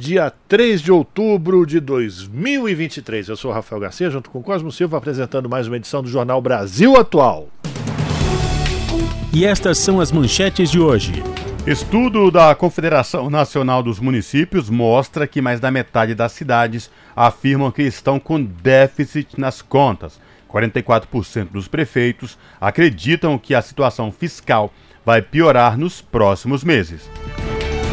dia 3 de outubro de 2023. Eu sou Rafael Garcia, junto com Cosmo Silva, apresentando mais uma edição do Jornal Brasil Atual. E estas são as manchetes de hoje. Estudo da Confederação Nacional dos Municípios mostra que mais da metade das cidades afirmam que estão com déficit nas contas. 44% dos prefeitos acreditam que a situação fiscal vai piorar nos próximos meses.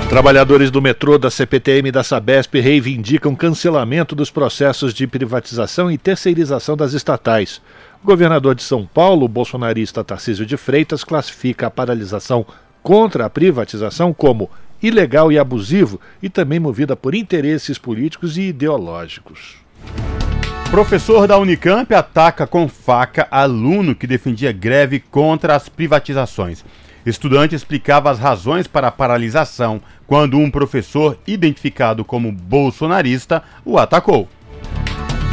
Trabalhadores do metrô, da CPTM e da Sabesp reivindicam cancelamento dos processos de privatização e terceirização das estatais. O governador de São Paulo, bolsonarista Tarcísio de Freitas, classifica a paralisação contra a privatização como ilegal e abusivo e também movida por interesses políticos e ideológicos. Professor da Unicamp ataca com faca aluno que defendia greve contra as privatizações. Estudante explicava as razões para a paralisação quando um professor, identificado como bolsonarista, o atacou.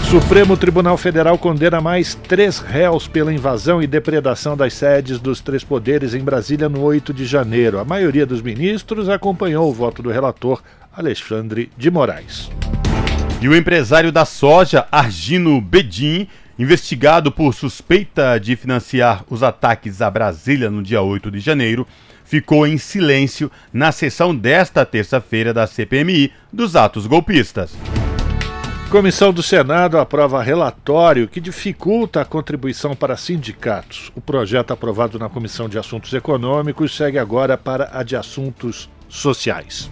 Supremo Tribunal Federal condena mais três réus pela invasão e depredação das sedes dos três poderes em Brasília no 8 de janeiro. A maioria dos ministros acompanhou o voto do relator Alexandre de Moraes. E o empresário da soja, Argino Bedin, investigado por suspeita de financiar os ataques a Brasília no dia 8 de janeiro, ficou em silêncio na sessão desta terça-feira da CPMI dos atos golpistas. Comissão do Senado aprova relatório que dificulta a contribuição para sindicatos. O projeto aprovado na Comissão de Assuntos Econômicos segue agora para a de Assuntos Sociais.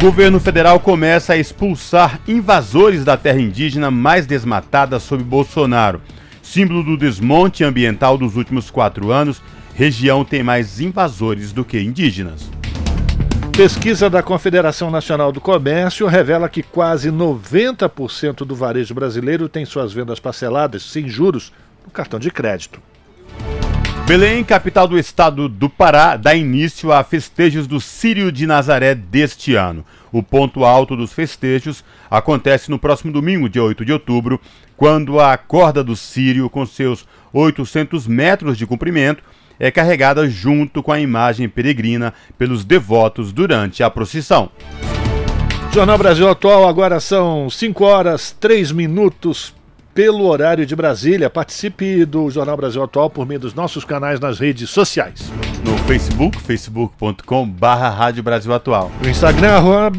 Governo federal começa a expulsar invasores da terra indígena mais desmatada sob Bolsonaro. Símbolo do desmonte ambiental dos últimos quatro anos, região tem mais invasores do que indígenas. Pesquisa da Confederação Nacional do Comércio revela que quase 90% do varejo brasileiro tem suas vendas parceladas sem juros no cartão de crédito. Belém, capital do estado do Pará, dá início a festejos do Sírio de Nazaré deste ano. O ponto alto dos festejos acontece no próximo domingo, dia 8 de outubro, quando a corda do Sírio, com seus 800 metros de comprimento, é carregada junto com a imagem peregrina pelos devotos durante a procissão. Jornal Brasil Atual, agora são 5 horas 3 minutos pelo horário de Brasília. Participe do Jornal Brasil Atual por meio dos nossos canais nas redes sociais. No Facebook, facebook.com barra Rádio Brasil Atual. No Instagram, arroba,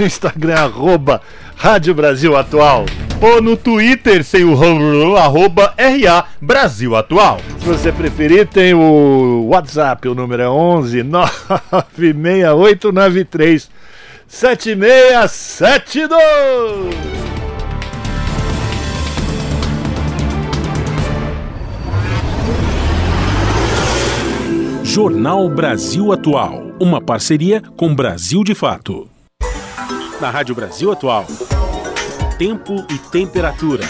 Instagram, arroba Rádio Brasil Atual. Ou no Twitter, sem o arroba RA Brasil Atual. Se você preferir, tem o WhatsApp, o número é 11 96893 7672. Jornal Brasil Atual, uma parceria com Brasil de Fato. Na Rádio Brasil Atual, tempo e temperatura.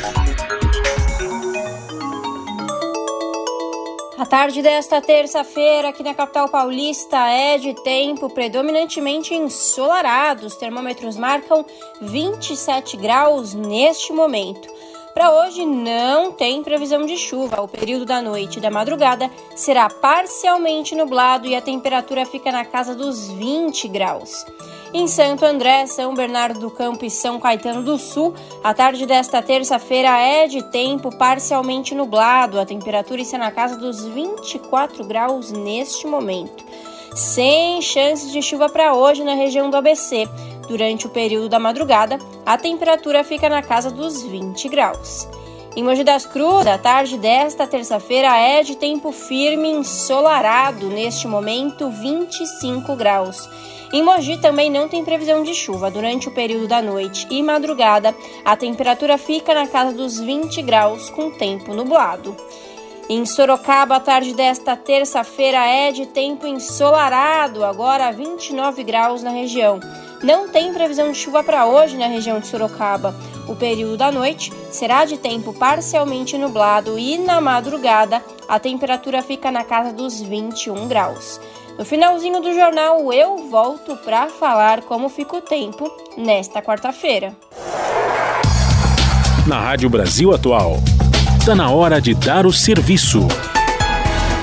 A tarde desta terça-feira aqui na capital paulista é de tempo predominantemente ensolarado. Os termômetros marcam 27 graus neste momento. Para hoje não tem previsão de chuva. O período da noite e da madrugada será parcialmente nublado e a temperatura fica na casa dos 20 graus. Em Santo André, São Bernardo do Campo e São Caetano do Sul, a tarde desta terça-feira é de tempo parcialmente nublado. A temperatura está na casa dos 24 graus neste momento. Sem chances de chuva para hoje na região do ABC. Durante o período da madrugada, a temperatura fica na casa dos 20 graus. Em Mogi das Cruzes, a tarde desta terça-feira é de tempo firme ensolarado, neste momento 25 graus. Em Mogi também não tem previsão de chuva. Durante o período da noite e madrugada, a temperatura fica na casa dos 20 graus, com tempo nublado. Em Sorocaba, a tarde desta terça-feira é de tempo ensolarado, agora 29 graus na região. não tem previsão de chuva para hoje na região de Sorocaba. O período da noite será de tempo parcialmente nublado e na madrugada a temperatura fica na casa dos 21 graus. No finalzinho do jornal eu volto para falar como fica o tempo nesta quarta-feira. Na Rádio Brasil Atual, está na hora de dar o serviço.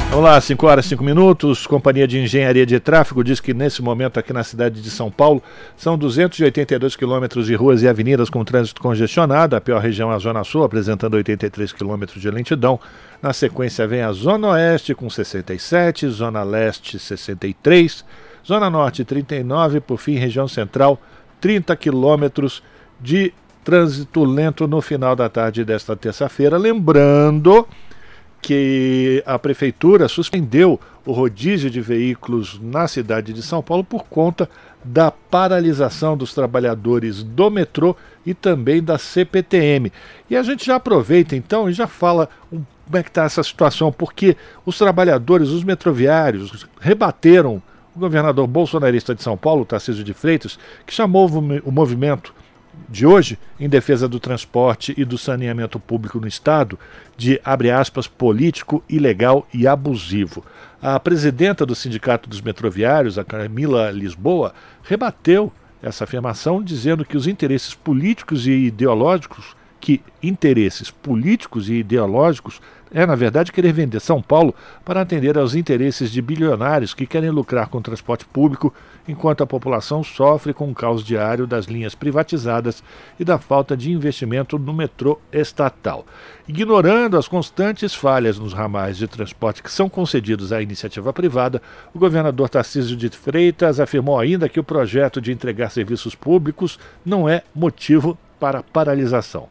Vamos lá, 5 horas e 5 minutos. Companhia de Engenharia de Tráfego diz que nesse momento aqui na cidade de São Paulo são 282 quilômetros de ruas e avenidas com trânsito congestionado. A pior região é a Zona Sul, apresentando 83 quilômetros de lentidão. Na sequência vem a Zona Oeste com 67, Zona Leste 63, Zona Norte 39, por fim, região central 30 quilômetros de trânsito lento no final da tarde desta terça-feira. Lembrando que a prefeitura suspendeu o rodízio de veículos na cidade de São Paulo por conta da paralisação dos trabalhadores do metrô e também da CPTM. E a gente já aproveita então e já fala um, como é que está essa situação, porque os trabalhadores, os metroviários, rebateram o governador bolsonarista de São Paulo, Tarcísio de Freitas, que chamou o movimento de hoje, em defesa do transporte e do saneamento público no Estado, de, abre aspas, político, ilegal e abusivo. A presidenta do Sindicato dos Metroviários, a Camila Lisboa, rebateu essa afirmação, dizendo que os interesses políticos e ideológicos, que interesses políticos e ideológicos é, na verdade, querer vender São Paulo para atender aos interesses de bilionários que querem lucrar com o transporte público, enquanto a população sofre com o caos diário das linhas privatizadas e da falta de investimento no metrô estatal. Ignorando as constantes falhas nos ramais de transporte que são concedidos à iniciativa privada, o governador Tarcísio de Freitas afirmou ainda que o projeto de entregar serviços públicos não é motivo para paralisação.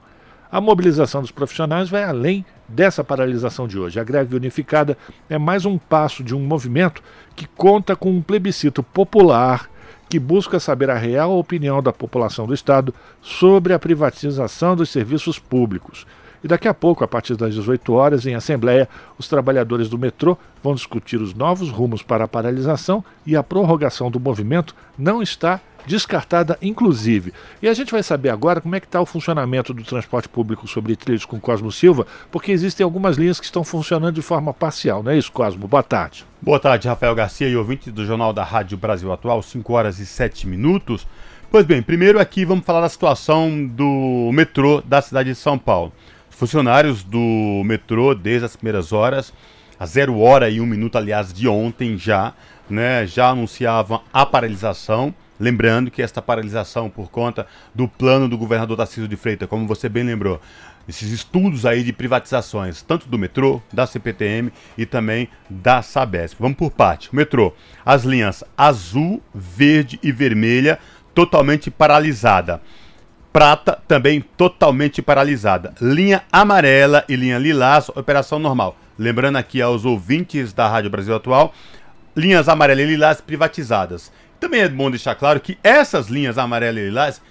A mobilização dos profissionais vai além dessa paralisação de hoje. A greve unificada é mais um passo de um movimento que conta com um plebiscito popular que busca saber a real opinião da população do Estado sobre a privatização dos serviços públicos. E daqui a pouco, a partir das 18 horas, em Assembleia, os trabalhadores do metrô vão discutir os novos rumos para a paralisação e a prorrogação do movimento não está descartada inclusive. E a gente vai saber agora como é que está o funcionamento do transporte público sobre trilhos com Cosmo Silva, porque existem algumas linhas que estão funcionando de forma parcial, não é isso, Cosmo? Boa tarde. Boa tarde, Rafael Garcia e ouvinte do Jornal da Rádio Brasil Atual, 5 horas e 7 minutos. Pois bem, primeiro aqui vamos falar da situação do metrô da cidade de São Paulo. Funcionários do metrô, desde as primeiras horas, a zero hora e um minuto, aliás, de ontem já, né, já anunciavam a paralisação Lembrando que esta paralisação por conta do plano do governador Tarcísio de Freitas, como você bem lembrou, esses estudos aí de privatizações, tanto do metrô, da CPTM e também da Sabesp. Vamos por parte. O metrô, as linhas azul, verde e vermelha totalmente paralisada. Prata também totalmente paralisada. Linha amarela e linha lilás, operação normal. Lembrando aqui aos ouvintes da Rádio Brasil Atual, linhas amarela e lilás privatizadas. Também é bom deixar claro que essas linhas amarela e lilás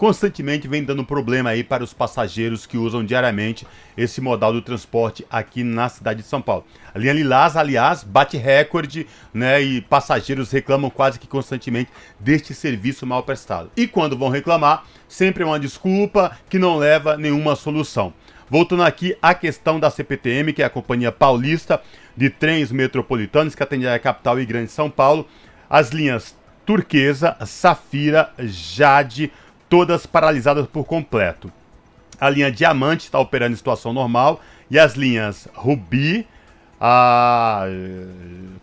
constantemente vem dando problema aí para os passageiros que usam diariamente esse modal do transporte aqui na cidade de São Paulo. A linha Lilás, aliás, bate recorde, né? E passageiros reclamam quase que constantemente deste serviço mal prestado. E quando vão reclamar, sempre é uma desculpa que não leva nenhuma solução. Voltando aqui à questão da CPTM, que é a Companhia Paulista de Trens Metropolitanos, que atende a capital e grande São Paulo, as linhas turquesa, safira, jade, todas paralisadas por completo. A linha diamante está operando em situação normal e as linhas rubi, a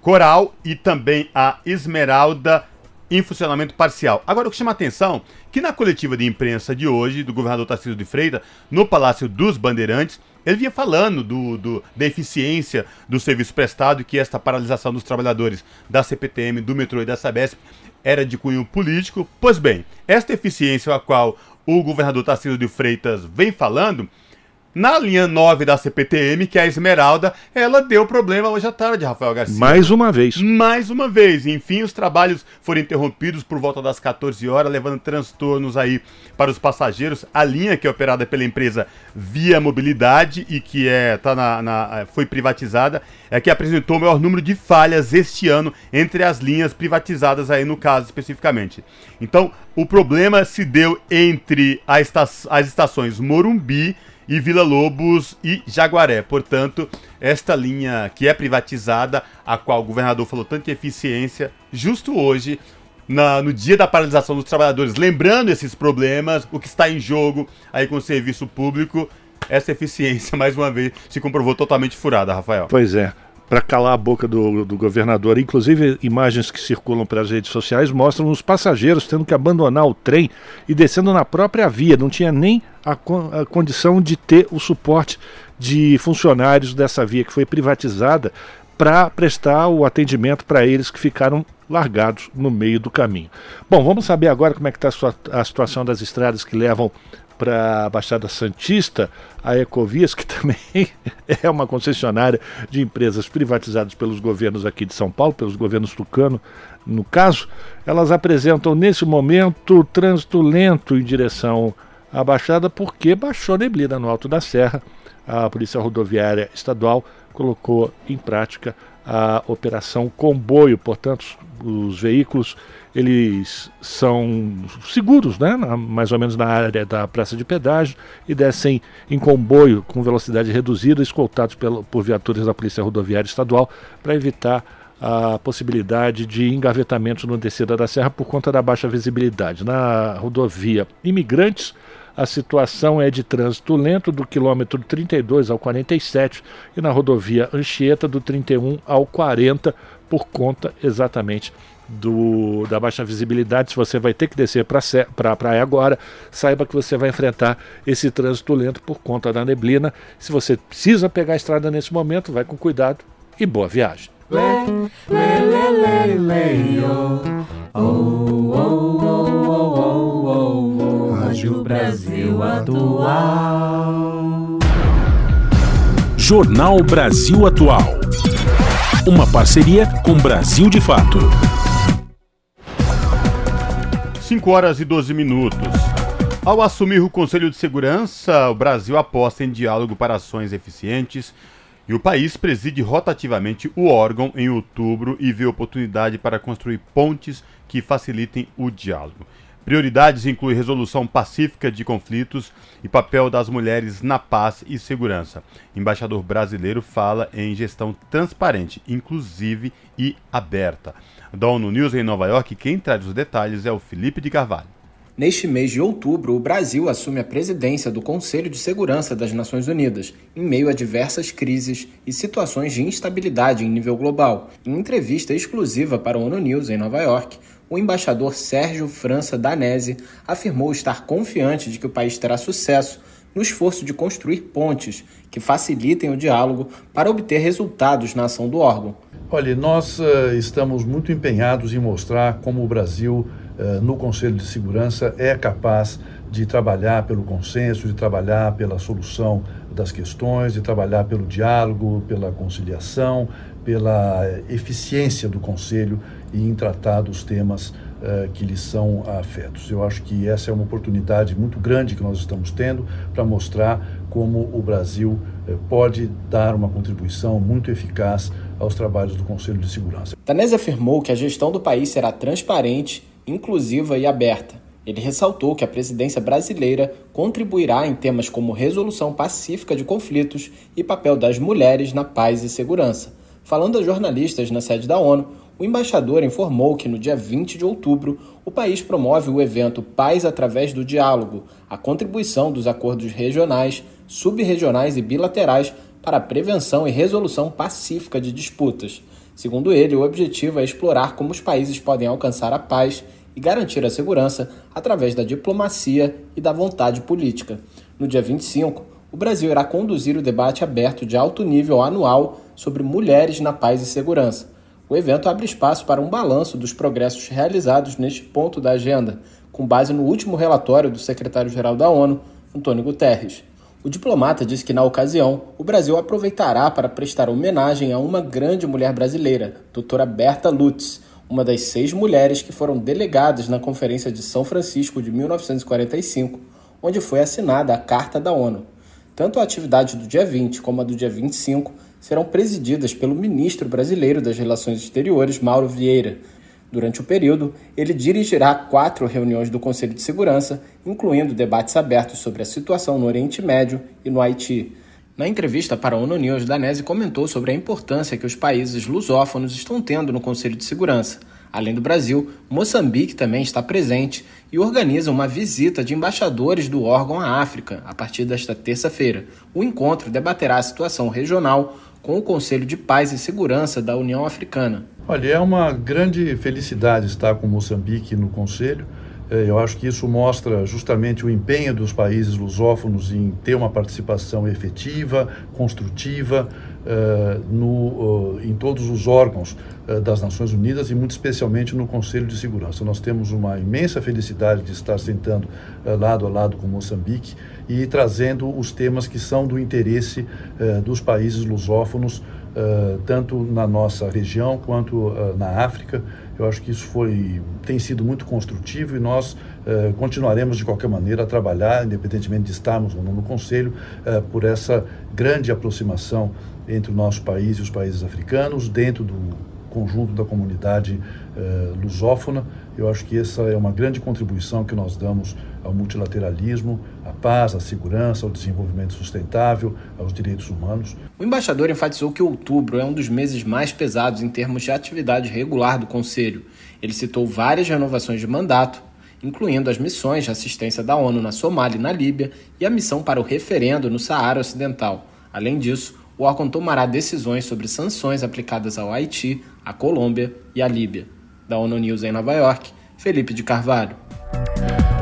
coral e também a esmeralda em funcionamento parcial. Agora, o que chama a atenção que na coletiva de imprensa de hoje, do governador Tarcísio de Freitas, no Palácio dos Bandeirantes, ele vinha falando do, do, da eficiência do serviço prestado e que esta paralisação dos trabalhadores da CPTM, do metrô e da Sabesp era de cunho político. Pois bem, esta eficiência a qual o governador Tarcísio de Freitas vem falando Na linha 9 da CPTM, que é a Esmeralda, ela deu problema hoje à tarde, Rafael Garcia. Mais uma vez. Mais uma vez. Enfim, os trabalhos foram interrompidos por volta das 14 horas, levando transtornos aí para os passageiros. A linha que é operada pela empresa Via Mobilidade e que é, tá na, na, foi privatizada, é que apresentou o maior número de falhas este ano entre as linhas privatizadas aí no caso especificamente. Então, o problema se deu entre esta as estações Morumbi e Vila Lobos e Jaguaré. Portanto, esta linha que é privatizada, a qual o governador falou tanto de eficiência, justo hoje, na, no dia da paralisação dos trabalhadores, lembrando esses problemas, o que está em jogo aí com o serviço público, essa eficiência, mais uma vez, se comprovou totalmente furada, Rafael. Pois é para calar a boca do, do, governador. Inclusive, imagens que circulam pelas redes sociais mostram os passageiros tendo que abandonar o trem e descendo na própria via. Não tinha nem a, a condição de ter o suporte de funcionários dessa via que foi privatizada para prestar o atendimento para eles que ficaram largados no meio do caminho. Bom, vamos saber agora como é que está a situação das estradas que levam para a Baixada Santista, a Ecovias, que também é uma concessionária de empresas privatizadas pelos governos aqui de São Paulo, pelos governos tucano, no caso, elas apresentam nesse momento trânsito lento em direção à Baixada, porque baixou neblina no Alto da Serra. A Polícia Rodoviária Estadual colocou em prática a operação comboio, portanto, os veículos eles são seguros, né? mais ou menos na área da praça de pedágio, e descem em comboio com velocidade reduzida, escoltados pelo, por viaturas da Polícia Rodoviária Estadual, para evitar a possibilidade de engavetamento no descida da serra por conta da baixa visibilidade. Na rodovia Imigrantes, a situação é de trânsito lento do quilômetro 32 ao 47 e na rodovia Anchieta do 31 ao 40 por conta exatamente do, da baixa visibilidade, se você vai ter que descer para a praia agora, saiba que você vai enfrentar esse trânsito lento por conta da neblina. Se você precisa pegar a estrada nesse momento, vai com cuidado e boa viagem. Rádio Brasil Atual. Jornal Brasil Atual. Uma parceria com Brasil de Fato. 5 horas e 12 minutos. Ao assumir o Conselho de Segurança, o Brasil aposta em diálogo para ações eficientes e o país preside rotativamente o órgão em outubro e vê oportunidade para construir pontes que facilitem o diálogo. Prioridades incluem resolução pacífica de conflitos e papel das mulheres na paz e segurança. Embaixador brasileiro fala em gestão transparente, inclusive e aberta. Da ONU News em Nova York, quem traz os detalhes é o Felipe de Carvalho. Neste mês de outubro, o Brasil assume a presidência do Conselho de Segurança das Nações Unidas, em meio a diversas crises e situações de instabilidade em nível global. Em entrevista exclusiva para o ONU News em Nova York, o embaixador Sérgio França Danese afirmou estar confiante de que o país terá sucesso no esforço de construir pontes que facilitem o diálogo para obter resultados na ação do órgão. Olha, nós uh, estamos muito empenhados em mostrar como o Brasil, uh, no Conselho de Segurança, é capaz de trabalhar pelo consenso, de trabalhar pela solução das questões, de trabalhar pelo diálogo, pela conciliação, pela eficiência do Conselho em tratar dos temas uh, que lhes são afetos. Eu acho que essa é uma oportunidade muito grande que nós estamos tendo para mostrar como o Brasil pode dar uma contribuição muito eficaz aos trabalhos do Conselho de Segurança. Danese afirmou que a gestão do país será transparente, inclusiva e aberta. Ele ressaltou que a presidência brasileira contribuirá em temas como resolução pacífica de conflitos e papel das mulheres na paz e segurança. Falando a jornalistas na sede da ONU, o embaixador informou que no dia 20 de outubro o país promove o evento Paz através do Diálogo, a contribuição dos acordos regionais, subregionais e bilaterais para a prevenção e resolução pacífica de disputas. Segundo ele, o objetivo é explorar como os países podem alcançar a paz e garantir a segurança através da diplomacia e da vontade política. No dia 25, o Brasil irá conduzir o debate aberto de alto nível anual sobre mulheres na paz e segurança. O evento abre espaço para um balanço dos progressos realizados neste ponto da agenda, com base no último relatório do secretário-geral da ONU, Antônio Guterres. O diplomata disse que, na ocasião, o Brasil aproveitará para prestar homenagem a uma grande mulher brasileira, doutora Berta Lutz, uma das seis mulheres que foram delegadas na Conferência de São Francisco de 1945, onde foi assinada a Carta da ONU. Tanto a atividade do dia 20 como a do dia 25 serão presididas pelo ministro brasileiro das Relações Exteriores, Mauro Vieira. Durante o período, ele dirigirá quatro reuniões do Conselho de Segurança, incluindo debates abertos sobre a situação no Oriente Médio e no Haiti. Na entrevista para a ONU News, Danese comentou sobre a importância que os países lusófonos estão tendo no Conselho de Segurança. Além do Brasil, Moçambique também está presente e organiza uma visita de embaixadores do órgão à África a partir desta terça-feira. O encontro debaterá a situação regional com o Conselho de Paz e Segurança da União Africana. Olha, é uma grande felicidade estar com Moçambique no Conselho. É, eu acho que isso mostra justamente o empenho dos países lusófonos em ter uma participação efetiva, construtiva, uh, no, uh, em todos os órgãos uh, das Nações Unidas e, muito especialmente, no Conselho de Segurança. Nós temos uma imensa felicidade de estar sentando lado a lado com Moçambique e trazendo os temas que são do interesse dos países lusófonos, tanto na nossa região quanto na África. Eu acho que isso foi, tem sido muito construtivo e nós eh, continuaremos de qualquer maneira a trabalhar, independentemente de estarmos ou não no Conselho, eh, por essa grande aproximação entre o nosso país e os países africanos, dentro do conjunto da comunidade eh, lusófona. Eu acho que essa é uma grande contribuição que nós damos ao multilateralismo, à paz, à segurança, ao desenvolvimento sustentável, aos direitos humanos. O embaixador enfatizou que outubro é um dos meses mais pesados em termos de atividade regular do Conselho. Ele citou várias renovações de mandato, incluindo as missões de assistência da ONU na Somália e na Líbia e a missão para o referendo no Saara Ocidental. Além disso, o órgão tomará decisões sobre sanções aplicadas ao Haiti, à Colômbia e à Líbia. Da ONU News em Nova York, Felipe de Carvalho.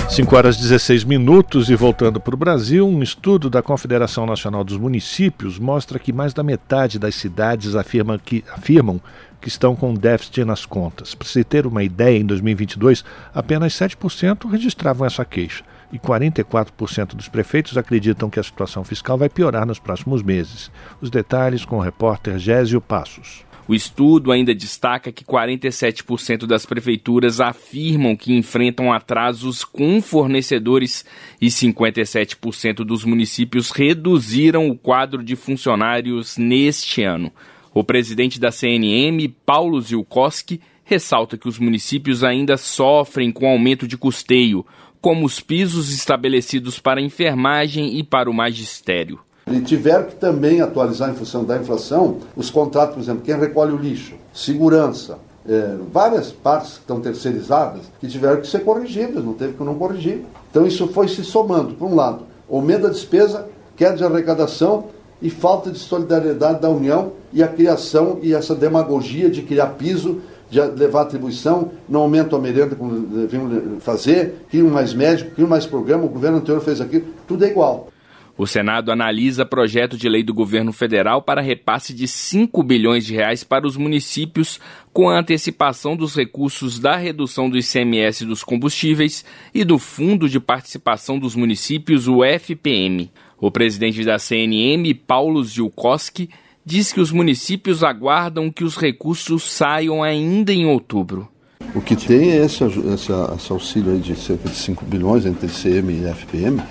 5 horas 16 minutos e voltando para o Brasil, um estudo da Confederação Nacional dos Municípios mostra que mais da metade das cidades afirma que, afirmam que estão com déficit nas contas. Para se ter uma ideia, em 2022, apenas 7% registravam essa queixa e 44% dos prefeitos acreditam que a situação fiscal vai piorar nos próximos meses. Os detalhes com o repórter Gésio Passos. O estudo ainda destaca que 47% das prefeituras afirmam que enfrentam atrasos com fornecedores e 57% dos municípios reduziram o quadro de funcionários neste ano. O presidente da CNM, Paulo Zilkowski, ressalta que os municípios ainda sofrem com aumento de custeio, como os pisos estabelecidos para enfermagem e para o magistério. E tiveram que também atualizar em função da inflação os contratos, por exemplo, quem recolhe o lixo, segurança, é, várias partes que estão terceirizadas que tiveram que ser corrigidas, não teve que não corrigir. Então isso foi se somando, por um lado, aumento da despesa, queda de arrecadação e falta de solidariedade da União e a criação e essa demagogia de criar piso, de levar atribuição, não aumenta a merenda como deviam fazer, criam mais médico, criam mais programa, o governo anterior fez aquilo, tudo é igual. O Senado analisa projeto de lei do governo federal para repasse de 5 bilhões de reais para os municípios com a antecipação dos recursos da redução do ICMS dos combustíveis e do Fundo de Participação dos Municípios, o FPM. O presidente da CNM, Paulo Zilkowski, diz que os municípios aguardam que os recursos saiam ainda em outubro. O que tem é esse, esse, esse auxílio de cerca de 5 bilhões entre ICM e FPM,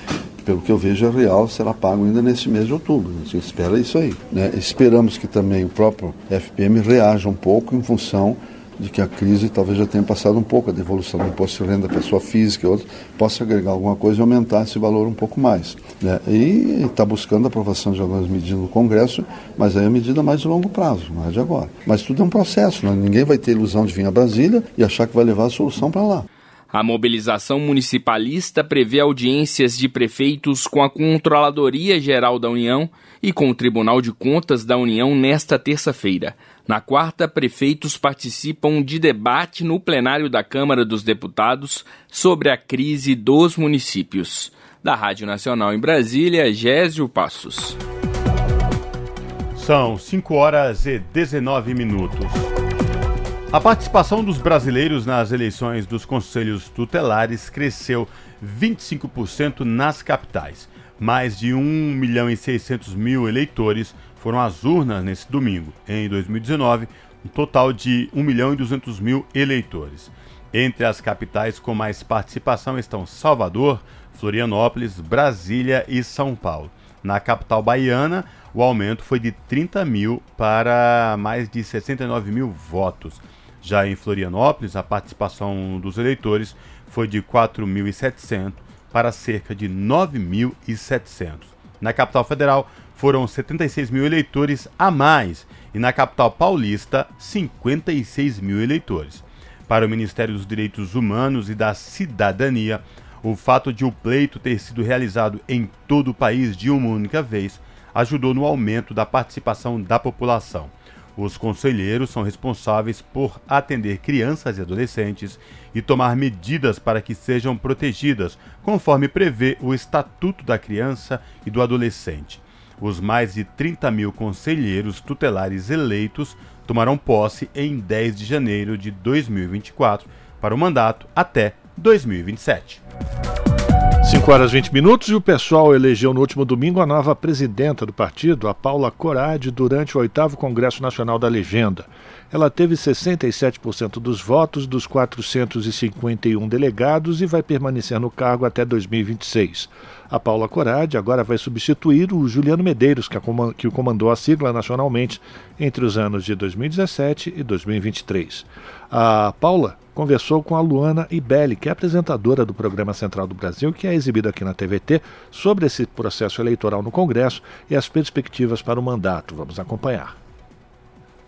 pelo que eu vejo, é real, será pago ainda nesse mês de outubro. A gente espera isso aí. Né? Esperamos que também o próprio FPM reaja um pouco em função de que a crise talvez já tenha passado um pouco, a devolução do imposto de renda da pessoa física e outros, possa agregar alguma coisa e aumentar esse valor um pouco mais. Né? E está buscando a aprovação de algumas medidas no Congresso, mas aí é medida mais de longo prazo, é de agora. Mas tudo é um processo, né? ninguém vai ter ilusão de vir a Brasília e achar que vai levar a solução para lá. A mobilização municipalista prevê audiências de prefeitos com a Controladoria Geral da União e com o Tribunal de Contas da União nesta terça-feira. Na quarta, prefeitos participam de debate no plenário da Câmara dos Deputados sobre a crise dos municípios. Da Rádio Nacional em Brasília, Gésio Passos. São 5 horas e 19 minutos. A participação dos brasileiros nas eleições dos conselhos tutelares cresceu 25% nas capitais. Mais de 1 milhão e 600 mil eleitores foram às urnas nesse domingo. Em 2019, um total de 1 milhão e 200 mil eleitores. Entre as capitais com mais participação estão Salvador, Florianópolis, Brasília e São Paulo. Na capital baiana, o aumento foi de 30 mil para mais de 69 mil votos. Já em Florianópolis, a participação dos eleitores foi de 4.700 para cerca de 9.700. Na capital federal, foram 76 mil eleitores a mais e na capital paulista, 56 mil eleitores. Para o Ministério dos Direitos Humanos e da Cidadania, o fato de o pleito ter sido realizado em todo o país de uma única vez ajudou no aumento da participação da população. Os conselheiros são responsáveis por atender crianças e adolescentes e tomar medidas para que sejam protegidas, conforme prevê o Estatuto da Criança e do Adolescente. Os mais de 30 mil conselheiros tutelares eleitos tomarão posse em 10 de janeiro de 2024 para o mandato até 2027. 5 horas 20 minutos e o pessoal elegeu no último domingo a nova presidenta do partido, a Paula Corade, durante o oitavo Congresso Nacional da Legenda. Ela teve 67% dos votos dos 451 delegados e vai permanecer no cargo até 2026. A Paula Corade agora vai substituir o Juliano Medeiros, que comandou a sigla nacionalmente entre os anos de 2017 e 2023. A Paula conversou com a Luana Ibelli, que é apresentadora do programa Central do Brasil, que é exibido aqui na TVT, sobre esse processo eleitoral no Congresso e as perspectivas para o mandato. Vamos acompanhar.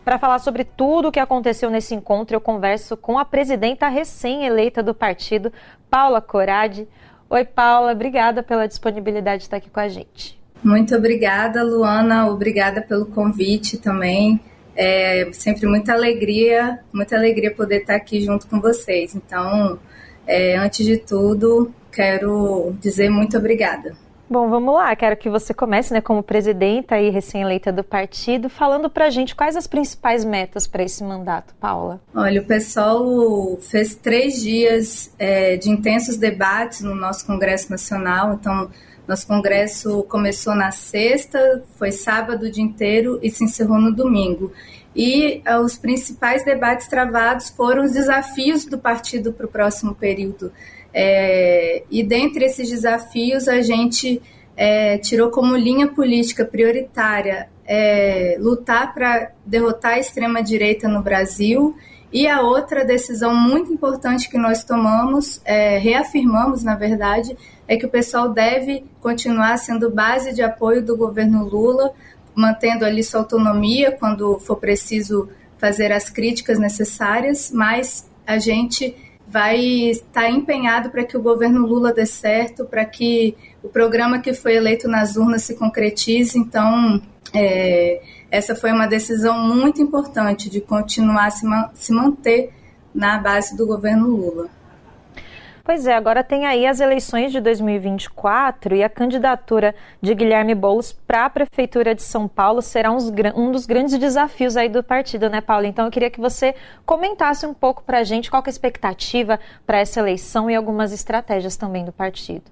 Para falar sobre tudo o que aconteceu nesse encontro, eu converso com a presidenta recém-eleita do partido, Paula Corade. Oi, Paula, obrigada pela disponibilidade de estar aqui com a gente. Muito obrigada, Luana. Obrigada pelo convite também. É sempre muita alegria, muita alegria poder estar aqui junto com vocês. Então, é, antes de tudo, quero dizer muito obrigada. Bom, vamos lá. Quero que você comece, né, como presidenta e recém-eleita do partido, falando para a gente quais as principais metas para esse mandato, Paula. Olha, o pessoal fez três dias é, de intensos debates no nosso Congresso Nacional. Então, nosso congresso começou na sexta, foi sábado o dia inteiro e se encerrou no domingo. E uh, os principais debates travados foram os desafios do partido para o próximo período. É, e dentre esses desafios, a gente é, tirou como linha política prioritária é, lutar para derrotar a extrema-direita no Brasil. E a outra decisão muito importante que nós tomamos, é, reafirmamos, na verdade, é que o pessoal deve continuar sendo base de apoio do governo Lula, mantendo ali sua autonomia quando for preciso fazer as críticas necessárias, mas a gente vai estar empenhado para que o governo Lula dê certo, para que o programa que foi eleito nas urnas se concretize. Então, é, essa foi uma decisão muito importante de continuar se, se manter na base do governo Lula. Pois é, agora tem aí as eleições de 2024 e a candidatura de Guilherme Boulos para a Prefeitura de São Paulo será uns, um dos grandes desafios aí do partido, né, Paulo? Então eu queria que você comentasse um pouco para a gente qual é a expectativa para essa eleição e algumas estratégias também do partido.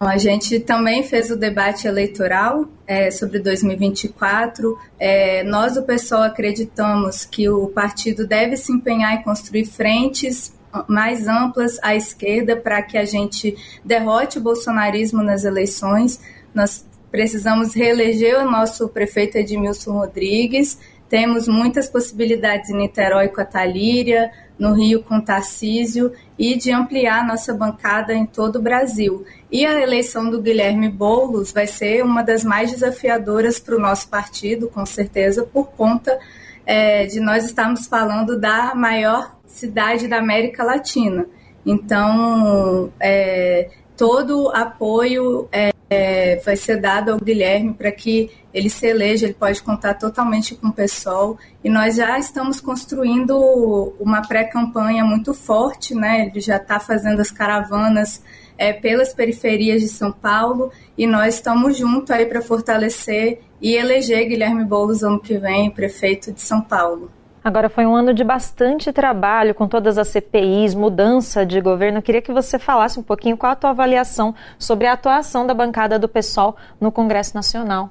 A gente também fez o debate eleitoral é, sobre 2024. É, nós, o pessoal, acreditamos que o partido deve se empenhar em construir frentes mais amplas à esquerda para que a gente derrote o bolsonarismo nas eleições. Nós precisamos reeleger o nosso prefeito Edmilson Rodrigues. Temos muitas possibilidades em Niterói com a Talíria, no Rio com Tarcísio e de ampliar nossa bancada em todo o Brasil. E a eleição do Guilherme Boulos vai ser uma das mais desafiadoras para o nosso partido, com certeza, por conta é, de nós estarmos falando da maior cidade da América Latina. Então, é, todo apoio é, é, vai ser dado ao Guilherme para que ele se eleja, ele pode contar totalmente com o pessoal. E nós já estamos construindo uma pré-campanha muito forte, né? Ele já está fazendo as caravanas é, pelas periferias de São Paulo e nós estamos juntos aí para fortalecer e eleger Guilherme Boulos ano que vem prefeito de São Paulo. Agora foi um ano de bastante trabalho com todas as CPIs, mudança de governo. Eu queria que você falasse um pouquinho qual a tua avaliação sobre a atuação da bancada do PSOL no Congresso Nacional.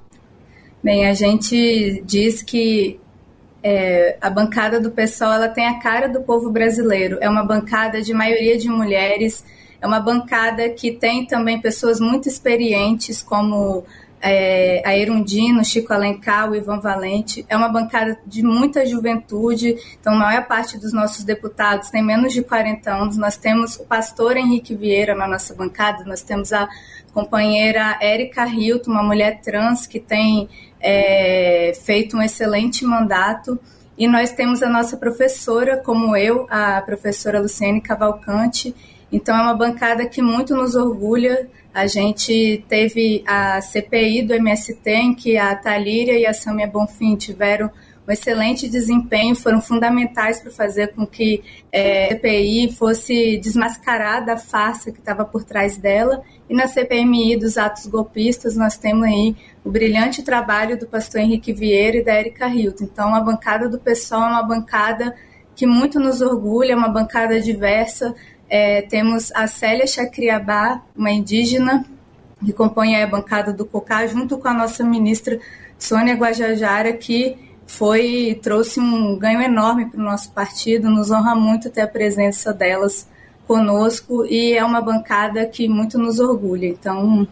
Bem, a gente diz que é, a bancada do PSOL ela tem a cara do povo brasileiro. É uma bancada de maioria de mulheres, é uma bancada que tem também pessoas muito experientes, como é, a Erundino, Chico Alencar, o Ivan Valente. É uma bancada de muita juventude, então a maior parte dos nossos deputados tem menos de 40 anos. Nós temos o pastor Henrique Vieira na nossa bancada, nós temos a companheira Érica Hilton, uma mulher trans que tem é, feito um excelente mandato. E nós temos a nossa professora, como eu, a professora Luciene Cavalcante. Então, é uma bancada que muito nos orgulha a gente teve a CPI do MST, em que a Talíria e a Samia Bonfim tiveram um excelente desempenho, foram fundamentais para fazer com que é, a CPI fosse desmascarada a farsa que estava por trás dela. E na CPMI dos atos golpistas, nós temos aí o brilhante trabalho do pastor Henrique Vieira e da Erika Hilton. Então, a bancada do PSOL é uma bancada que muito nos orgulha, é uma bancada diversa, é, temos a Célia Chacriabá, uma indígena, que compõe a bancada do COCA, junto com a nossa ministra Sônia Guajajara, que foi trouxe um ganho enorme para o nosso partido, nos honra muito ter a presença delas conosco e é uma bancada que muito nos orgulha. Então,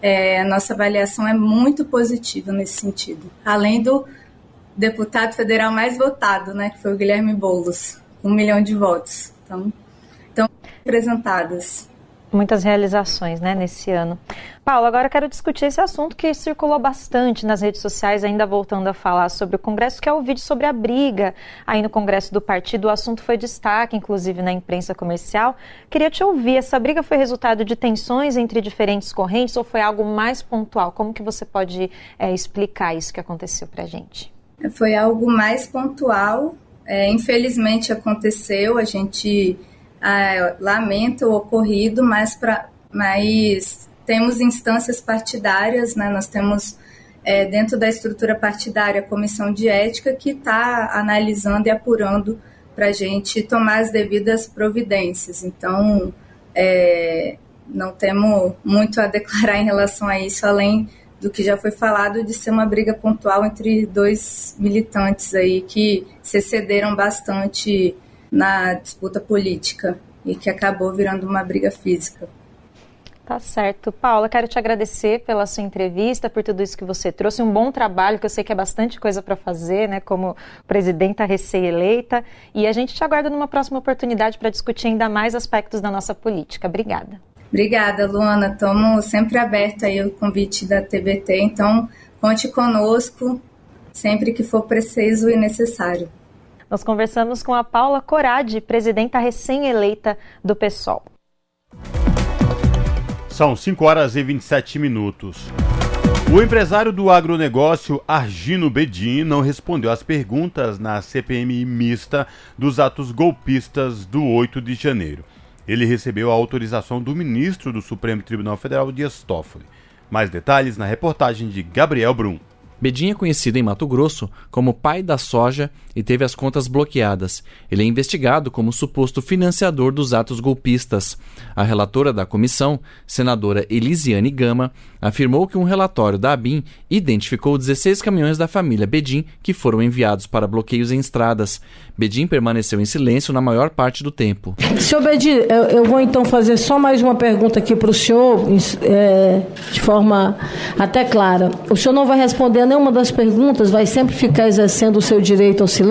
é, nossa avaliação é muito positiva nesse sentido. Além do deputado federal mais votado, né, que foi o Guilherme Boulos, um milhão de votos. Então, estão apresentadas. Muitas realizações né, nesse ano. Paulo, agora quero discutir esse assunto que circulou bastante nas redes sociais, ainda voltando a falar sobre o Congresso, que é o vídeo sobre a briga aí no Congresso do Partido. O assunto foi destaque, inclusive, na imprensa comercial. Queria te ouvir, essa briga foi resultado de tensões entre diferentes correntes ou foi algo mais pontual? Como que você pode é, explicar isso que aconteceu para a gente? Foi algo mais pontual. É, infelizmente aconteceu, a gente ah, lamenta o ocorrido, mas, pra, mas temos instâncias partidárias, né? nós temos é, dentro da estrutura partidária a comissão de ética que está analisando e apurando para a gente tomar as devidas providências. Então, é, não temos muito a declarar em relação a isso, além do que já foi falado de ser uma briga pontual entre dois militantes aí que se excederam bastante na disputa política e que acabou virando uma briga física. Tá certo. Paula, quero te agradecer pela sua entrevista, por tudo isso que você trouxe. Um bom trabalho, que eu sei que é bastante coisa para fazer, né, como presidenta recém-eleita. E a gente te aguarda numa próxima oportunidade para discutir ainda mais aspectos da nossa política. Obrigada. Obrigada, Luana. Estamos sempre aberta aí o convite da TBT, então conte conosco sempre que for preciso e necessário. Nós conversamos com a Paula Corade, presidenta recém-eleita do PSOL. São 5 horas e 27 minutos. O empresário do agronegócio Argino Bedin não respondeu às perguntas na CPMI mista dos atos golpistas do 8 de janeiro. Ele recebeu a autorização do ministro do Supremo Tribunal Federal, Dias Toffoli. Mais detalhes na reportagem de Gabriel Brum. Bedin é conhecido em Mato Grosso como pai da soja e teve as contas bloqueadas. Ele é investigado como suposto financiador dos atos golpistas. A relatora da comissão, senadora Elisiane Gama, afirmou que um relatório da ABIN identificou 16 caminhões da família Bedin que foram enviados para bloqueios em estradas. Bedin permaneceu em silêncio na maior parte do tempo. Senhor Bedin, eu, vou então fazer só mais uma pergunta aqui para o senhor, é, de forma até clara. O senhor não vai responder nenhuma das perguntas, vai sempre ficar exercendo o seu direito ao silêncio?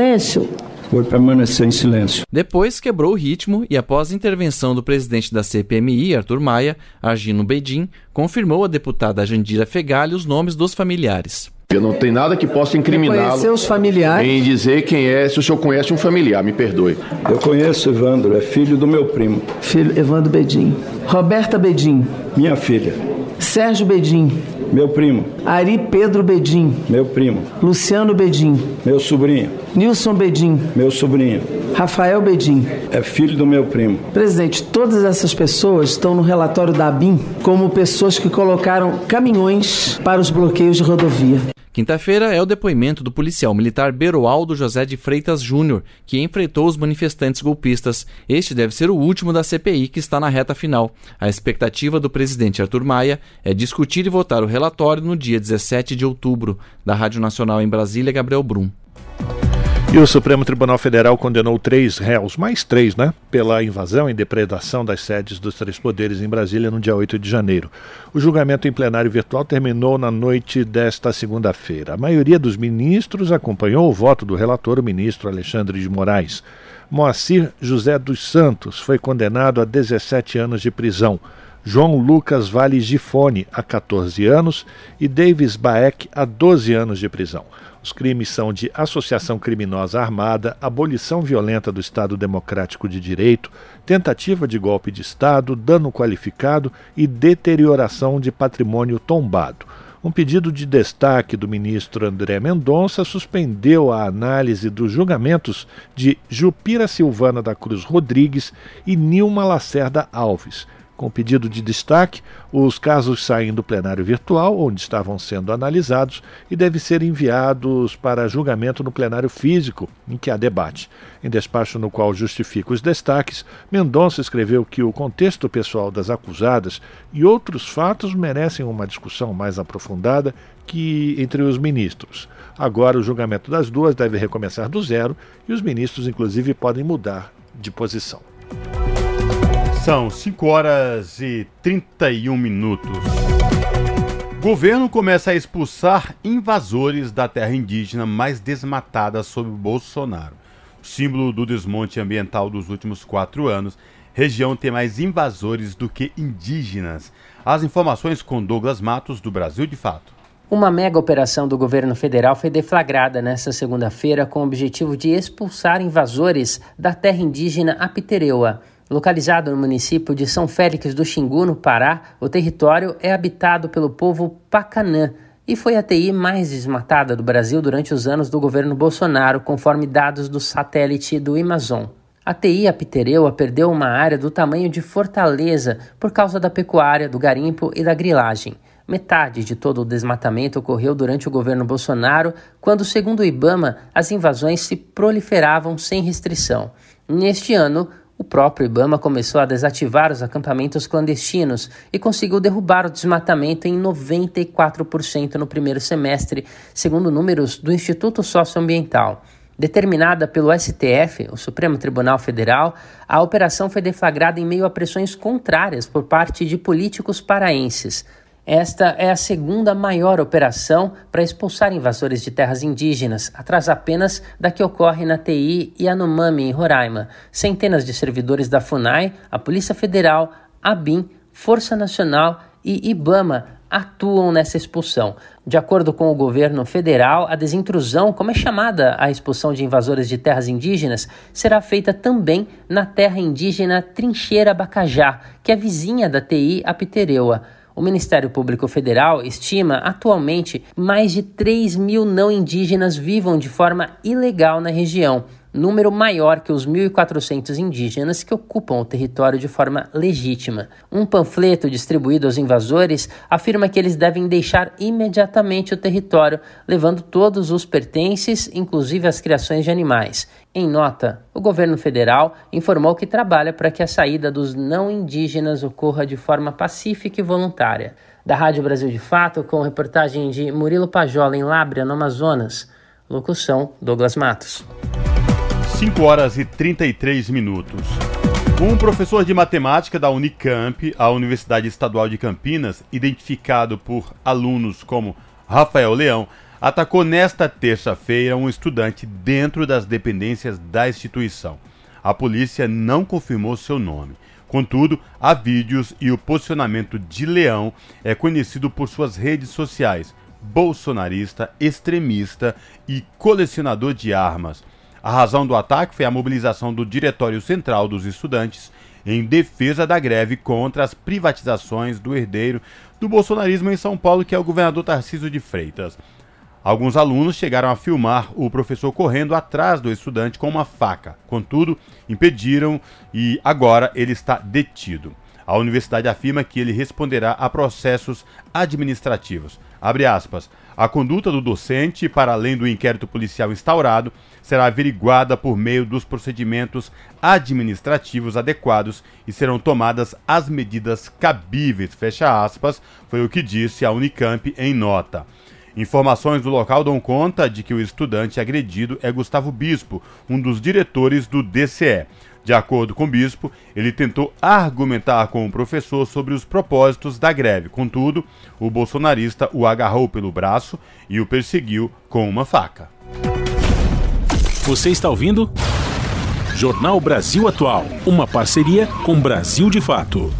Vou permanecer em silêncio. Depois quebrou o ritmo e, após a intervenção do presidente da CPMI, Arthur Maia, Argino Bedin, confirmou a deputada Jandira Fegali os nomes dos familiares. Eu não tenho nada que possa incriminá-lo os familiares. em dizer quem é, se o senhor conhece um familiar, me perdoe. Eu conheço Evandro, é filho do meu primo. Filho Evandro Bedin. Roberta Bedin. Minha filha. Sérgio Bedin. Meu primo. Ari Pedro Bedin. Meu primo. Luciano Bedin. Meu sobrinho. Nilson Bedin. Meu sobrinho. Rafael Bedin. É filho do meu primo. Presidente, todas essas pessoas estão no relatório da ABIN como pessoas que colocaram caminhões para os bloqueios de rodovia. Quinta-feira é o depoimento do policial militar Beroaldo José de Freitas Júnior, que enfrentou os manifestantes golpistas. Este deve ser o último da CPI que está na reta final. A expectativa do presidente Arthur Maia é discutir e votar o relatório no dia 17 de outubro. Da Rádio Nacional em Brasília, Gabriel Brum. E o Supremo Tribunal Federal condenou três réus, mais três, né? Pela invasão e depredação das sedes dos três poderes em Brasília no dia 8 de janeiro. O julgamento em plenário virtual terminou na noite desta segunda-feira. A maioria dos ministros acompanhou o voto do relator, o ministro Alexandre de Moraes. Moacir José dos Santos foi condenado a 17 anos de prisão. João Lucas Vale Gifone, a 14 anos, e Davis Baek, a 12 anos de prisão. Os crimes são de associação criminosa armada, abolição violenta do Estado Democrático de Direito, tentativa de golpe de Estado, dano qualificado e deterioração de patrimônio tombado. Um pedido de destaque do ministro André Mendonça suspendeu a análise dos julgamentos de Jupira Silvana da Cruz Rodrigues e Nilma Lacerda Alves com pedido de destaque, os casos saem do plenário virtual, onde estavam sendo analisados, e devem ser enviados para julgamento no plenário físico, em que há debate. Em despacho no qual justifica os destaques, Mendonça escreveu que o contexto pessoal das acusadas e outros fatos merecem uma discussão mais aprofundada que entre os ministros. Agora, o julgamento das duas deve recomeçar do zero e os ministros, inclusive, podem mudar de posição. São 5 horas e 31 minutos. Governo começa a expulsar invasores da terra indígena mais desmatada sob Bolsonaro. Símbolo do desmonte ambiental dos últimos quatro anos, região tem mais invasores do que indígenas. As informações com Douglas Matos, do Brasil de Fato. Uma mega operação do governo federal foi deflagrada nesta segunda-feira com o objetivo de expulsar invasores da terra indígena Apitereua. Localizado no município de São Félix do Xingu, no Pará, o território é habitado pelo povo Pacanã e foi a TI mais desmatada do Brasil durante os anos do governo Bolsonaro, conforme dados do satélite do Amazon. A TI Apitereua perdeu uma área do tamanho de Fortaleza por causa da pecuária, do garimpo e da grilagem. Metade de todo o desmatamento ocorreu durante o governo Bolsonaro, quando, segundo o Ibama, as invasões se proliferavam sem restrição. Neste ano, o próprio Ibama começou a desativar os acampamentos clandestinos e conseguiu derrubar o desmatamento em 94% no primeiro semestre, segundo números do Instituto Socioambiental. Determinada pelo STF, o Supremo Tribunal Federal, a operação foi deflagrada em meio a pressões contrárias por parte de políticos paraenses. Esta é a segunda maior operação para expulsar invasores de terras indígenas, atrás apenas da que ocorre na TI e Anomami, em Roraima. Centenas de servidores da FUNAI, a Polícia Federal, a BIM, Força Nacional e IBAMA atuam nessa expulsão. De acordo com o governo federal, a desintrusão, como é chamada a expulsão de invasores de terras indígenas, será feita também na terra indígena Trincheira Bacajá, que é vizinha da TI Apitereua. O Ministério Público Federal estima atualmente mais de 3 mil não indígenas vivam de forma ilegal na região, número maior que os 1.400 indígenas que ocupam o território de forma legítima. Um panfleto distribuído aos invasores afirma que eles devem deixar imediatamente o território, levando todos os pertences, inclusive as criações de animais. Em nota, o governo federal informou que trabalha para que a saída dos não indígenas ocorra de forma pacífica e voluntária. Da Rádio Brasil de Fato, com reportagem de Murilo Pajola em Lábrea, no Amazonas. Locução: Douglas Matos. 5 horas e 33 minutos. Um professor de matemática da Unicamp, a Universidade Estadual de Campinas, identificado por alunos como Rafael Leão, atacou nesta terça-feira um estudante dentro das dependências da instituição. A polícia não confirmou seu nome. Contudo, há vídeos e o posicionamento de Leão é conhecido por suas redes sociais, bolsonarista, extremista e colecionador de armas. A razão do ataque foi a mobilização do Diretório Central dos Estudantes em defesa da greve contra as privatizações do herdeiro do bolsonarismo em São Paulo, que é o governador Tarcísio de Freitas. Alguns alunos chegaram a filmar o professor correndo atrás do estudante com uma faca. Contudo, impediram e agora ele está detido. A universidade afirma que ele responderá a processos administrativos. Abre aspas. A conduta do docente, para além do inquérito policial instaurado, será averiguada por meio dos procedimentos administrativos adequados e serão tomadas as medidas cabíveis. Fecha aspas, foi o que disse a Unicamp em nota. Informações do local dão conta de que o estudante agredido é Gustavo Bispo, um dos diretores do DCE. De acordo com o bispo, ele tentou argumentar com o professor sobre os propósitos da greve. Contudo, o bolsonarista o agarrou pelo braço e o perseguiu com uma faca. Você está ouvindo? Jornal Brasil Atual, uma parceria com Brasil de Fato.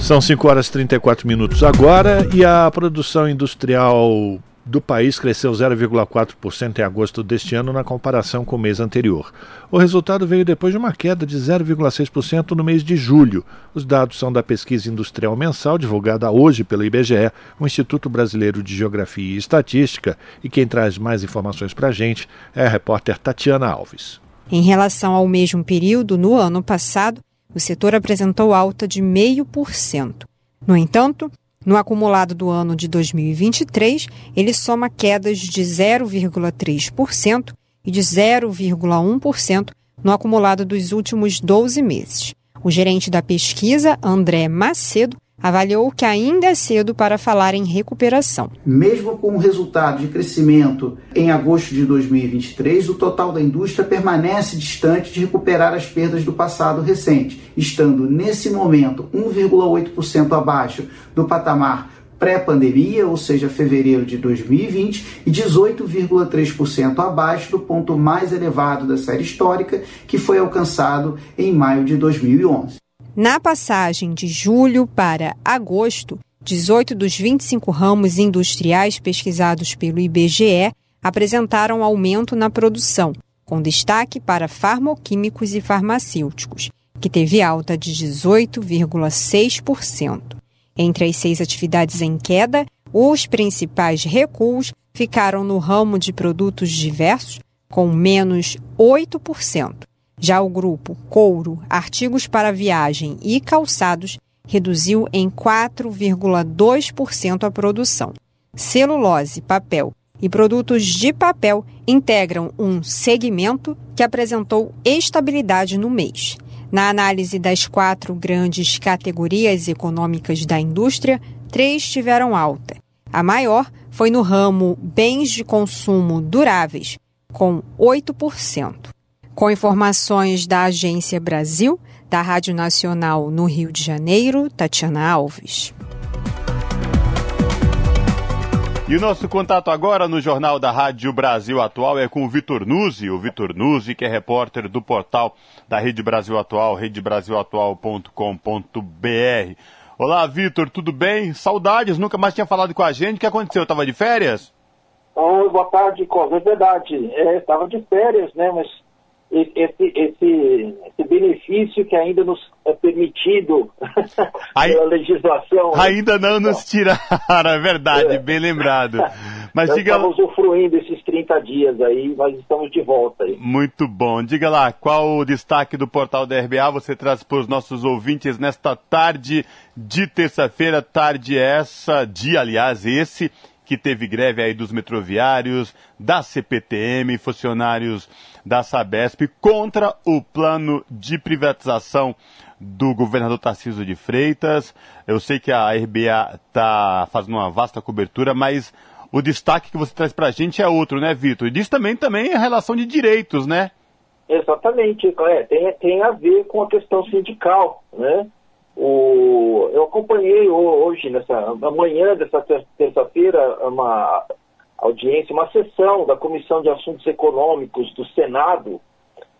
São 5 horas e 34 minutos agora e a produção industrial do país cresceu 0,4% em agosto deste ano na comparação com o mês anterior. O resultado veio depois de uma queda de 0,6% no mês de julho. Os dados são da pesquisa industrial mensal divulgada hoje pelo IBGE, o Instituto Brasileiro de Geografia e Estatística, e quem traz mais informações para a gente é a repórter Tatiana Alves. Em relação ao mesmo período no ano passado, o setor apresentou alta de 0,5%. No entanto, no acumulado do ano de 2023, ele soma quedas de 0,3% e de 0,1% no acumulado dos últimos 12 meses. O gerente da pesquisa, André Macedo, avaliou que ainda é cedo para falar em recuperação. Mesmo com o resultado de crescimento em agosto de 2023, o total da indústria permanece distante de recuperar as perdas do passado recente, estando nesse momento 1,8% abaixo do patamar pré-pandemia, ou seja, fevereiro de 2020, e 18,3% abaixo do ponto mais elevado da série histórica, que foi alcançado em maio de 2011. Na passagem de julho para agosto, 18 dos 25 ramos industriais pesquisados pelo IBGE apresentaram aumento na produção, com destaque para farmoquímicos e farmacêuticos, que teve alta de 18,6%. Entre as seis atividades em queda, os principais recuos ficaram no ramo de produtos diversos, com menos 8%, já o grupo couro, artigos para viagem e calçados reduziu em 4,2% a produção. Celulose, papel e produtos de papel integram um segmento que apresentou estabilidade no mês. Na análise das quatro grandes categorias econômicas da indústria, três tiveram alta. A maior foi no ramo bens de consumo duráveis, com 8%. Com informações da Agência Brasil, da Rádio Nacional no Rio de Janeiro, Tatiana Alves. E o nosso contato agora no Jornal da Rádio Brasil Atual é com o Vitor Nuzzi, o Vitor Nuzzi, que é repórter do portal da Rede Brasil Atual, redebrasilatual.com.br. Olá, Vitor, tudo bem? Saudades, nunca mais tinha falado com a gente. O que aconteceu? Estava de férias? Oi, boa tarde, Cosa. É verdade. Estava é, de férias, né? Mas esse, esse, esse benefício que ainda nos é permitido Aí, pela legislação. Né? Ainda não nos tiraram, é verdade, é. bem lembrado. Mas Nós diga estamos usufruindo esses 30 dias aí, mas estamos de volta aí. Muito bom. Diga lá, qual o destaque do portal da RBA você traz para os nossos ouvintes nesta tarde de terça-feira, tarde essa, dia, aliás, esse, que teve greve aí dos metroviários, da CPTM, funcionários da Sabesp contra o plano de privatização do governador Tarcísio de Freitas. Eu sei que a RBA está fazendo uma vasta cobertura, mas o destaque que você traz para a gente é outro, né, Vitor? E diz também, também a relação de direitos, né? Exatamente, é, tem, tem a ver com a questão sindical, né? O, eu acompanhei hoje, nessa manhã dessa terça-feira, uma audiência, uma sessão da Comissão de Assuntos Econômicos do Senado,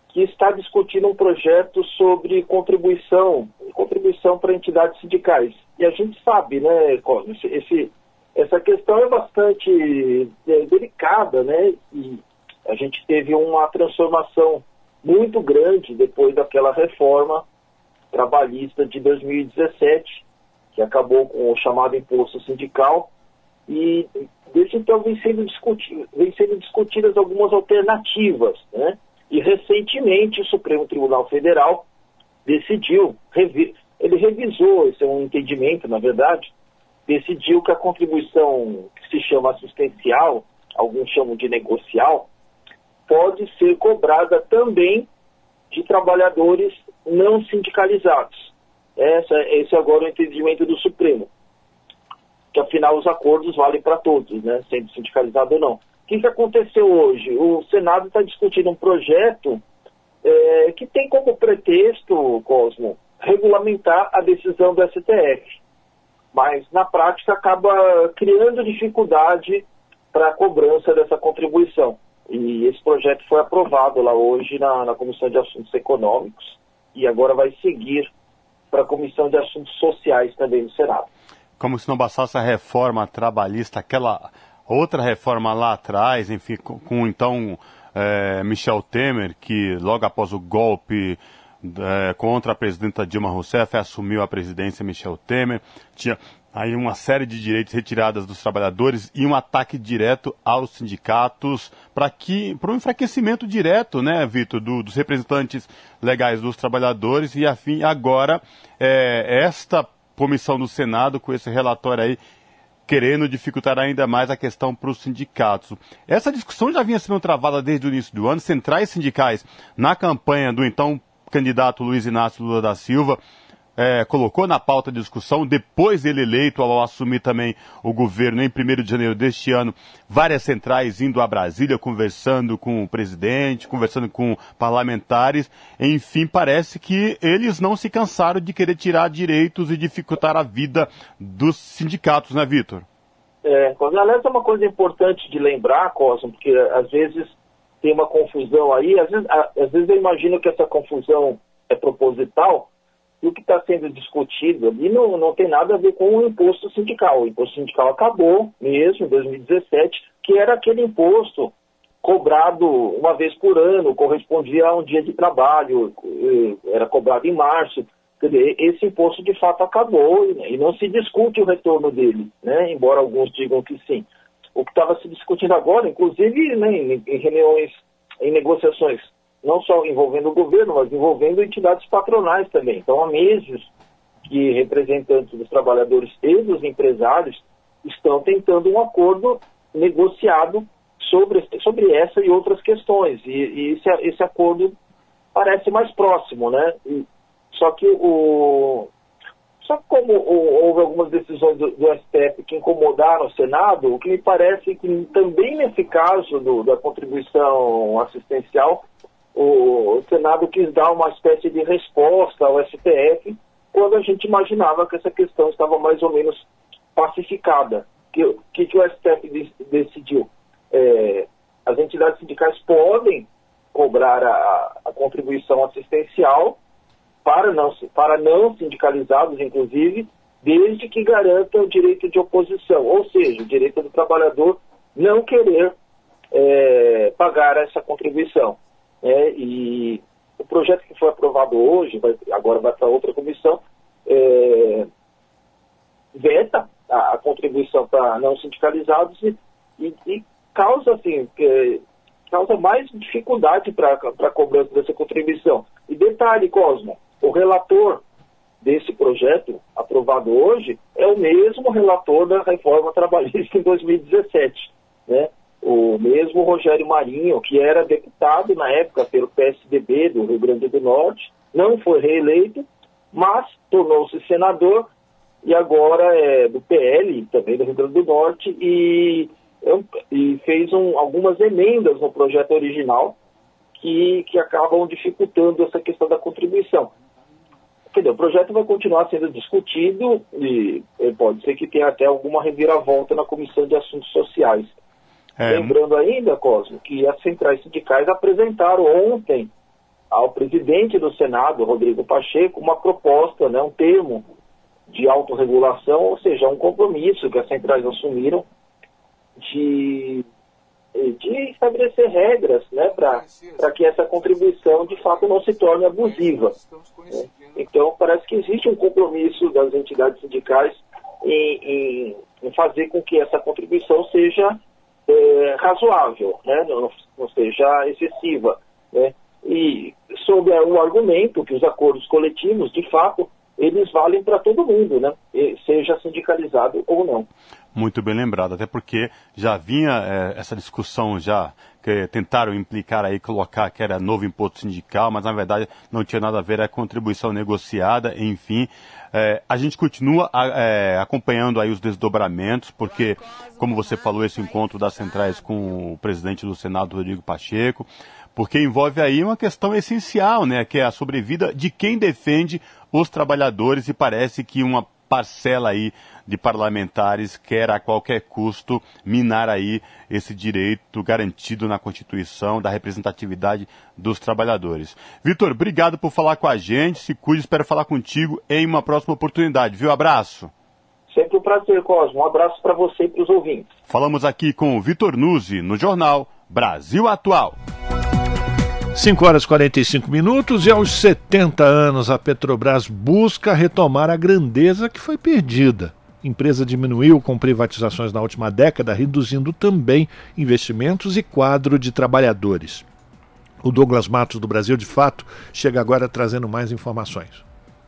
que está discutindo um projeto sobre contribuição, contribuição para entidades sindicais. E a gente sabe, né, Cosme, esse, essa questão é bastante é, delicada, né? E a gente teve uma transformação muito grande depois daquela reforma trabalhista de 2017, que acabou com o chamado imposto sindical, e desde então vem sendo, discutido, vem sendo discutidas algumas alternativas, né? E recentemente o Supremo Tribunal Federal decidiu, revi ele revisou, esse é um entendimento, na verdade, decidiu que a contribuição que se chama assistencial, alguns chamam de negocial, pode ser cobrada também de trabalhadores não sindicalizados. Essa, esse é agora o entendimento do Supremo. Que afinal os acordos valem para todos, né? sendo sindicalizado ou não. O que, que aconteceu hoje? O Senado está discutindo um projeto é, que tem como pretexto, Cosmo, regulamentar a decisão do STF. Mas na prática acaba criando dificuldade para a cobrança dessa contribuição. E esse projeto foi aprovado lá hoje na, na Comissão de Assuntos Econômicos e agora vai seguir para a Comissão de Assuntos Sociais também no Senado. Como se não bastasse a reforma trabalhista, aquela outra reforma lá atrás, enfim, com, com então é, Michel Temer, que logo após o golpe é, contra a presidenta Dilma Rousseff assumiu a presidência Michel Temer, tinha aí uma série de direitos retiradas dos trabalhadores e um ataque direto aos sindicatos para que para um enfraquecimento direto, né, Vitor, do, dos representantes legais dos trabalhadores e afim agora é, esta comissão do Senado com esse relatório aí querendo dificultar ainda mais a questão para os sindicatos. Essa discussão já vinha sendo travada desde o início do ano. Centrais sindicais, na campanha do então candidato Luiz Inácio Lula da Silva, é, colocou na pauta de discussão, depois dele eleito, ao assumir também o governo em 1 de janeiro deste ano, várias centrais indo a Brasília, conversando com o presidente, conversando com parlamentares. Enfim, parece que eles não se cansaram de querer tirar direitos e dificultar a vida dos sindicatos, né, Vitor? É, aliás, é uma coisa importante de lembrar, Cosmo, porque às vezes tem uma confusão aí, às vezes, às vezes eu imagino que essa confusão é proposital, e o que está sendo discutido ali não, não tem nada a ver com o imposto sindical. O imposto sindical acabou mesmo em 2017, que era aquele imposto cobrado uma vez por ano, correspondia a um dia de trabalho, era cobrado em março. Esse imposto de fato acabou e não se discute o retorno dele, né? embora alguns digam que sim. O que estava se discutindo agora, inclusive né, em reuniões, em negociações não só envolvendo o governo, mas envolvendo entidades patronais também. Então, há meses que representantes dos trabalhadores e dos empresários estão tentando um acordo negociado sobre, sobre essa e outras questões. E, e esse, esse acordo parece mais próximo, né? E, só que o. Só que como houve algumas decisões do, do, STF que incomodaram o Senado, o que me parece que também nesse caso do, da contribuição assistencial o Senado quis dar uma espécie de resposta ao STF quando a gente imaginava que essa questão estava mais ou menos pacificada. O que, que, que, o STF decidiu? É, as entidades sindicais podem cobrar a, a, contribuição assistencial para não, para não sindicalizados, inclusive, desde que garanta o direito de oposição, ou seja, o direito do trabalhador não querer é, pagar essa contribuição. É, e o projeto que foi aprovado hoje, vai, agora vai para outra comissão, é, veta a, a contribuição para não sindicalizados e, e, e causa assim, que, causa mais dificuldade para a cobrança dessa contribuição. E detalhe, Cosmo, o relator desse projeto aprovado hoje é o mesmo relator da reforma trabalhista em 2017, né? O mesmo Rogério Marinho, que era deputado na época pelo PSDB do Rio Grande do Norte, não foi reeleito, mas tornou-se senador e agora é do PL, também do Rio Grande do Norte, e, e fez um, algumas emendas no projeto original que, que acabam dificultando essa questão da contribuição. Quer dizer, o projeto vai continuar sendo discutido e pode ser que tenha até alguma reviravolta na Comissão de Assuntos Sociais. É. Lembrando ainda, Cosmo, que as centrais sindicais apresentaram ontem ao presidente do Senado, Rodrigo Pacheco, uma proposta, né, um termo de autorregulação, ou seja, um compromisso que as centrais assumiram de, de estabelecer regras né, para que essa contribuição de fato não se torne abusiva. Né? Então, parece que existe um compromisso das entidades sindicais em, em, em fazer com que essa contribuição seja é, razoável, né? não, seja excessiva. Né? e sob o argumento que os acordos coletivos, de fato, eles valem para todo mundo, né? seja sindicalizado ou não. Muito bem lembrado, até porque já vinha é, essa discussão já que tentaram implicar aí, colocar que era novo imposto sindical, mas na verdade não tinha nada a ver, é contribuição negociada, enfim. É, a gente continua é, acompanhando aí os desdobramentos, porque, como você falou, esse encontro das centrais com o presidente do Senado, Rodrigo Pacheco, porque envolve aí uma questão essencial, né, que é a sobrevida de quem defende os trabalhadores e parece que uma parcela aí de parlamentares quer a qualquer custo minar aí esse direito garantido na Constituição da representatividade dos trabalhadores. Vitor, obrigado por falar com a gente. Se cuide, espero falar contigo em uma próxima oportunidade. Viu? Abraço. Sempre um prazer, Cosmo. Um abraço para você e para os ouvintes. Falamos aqui com o Vitor Nuzzi no jornal Brasil Atual. 5 horas e 45 minutos e aos 70 anos a Petrobras busca retomar a grandeza que foi perdida. Empresa diminuiu com privatizações na última década, reduzindo também investimentos e quadro de trabalhadores. O Douglas Matos do Brasil de Fato chega agora trazendo mais informações.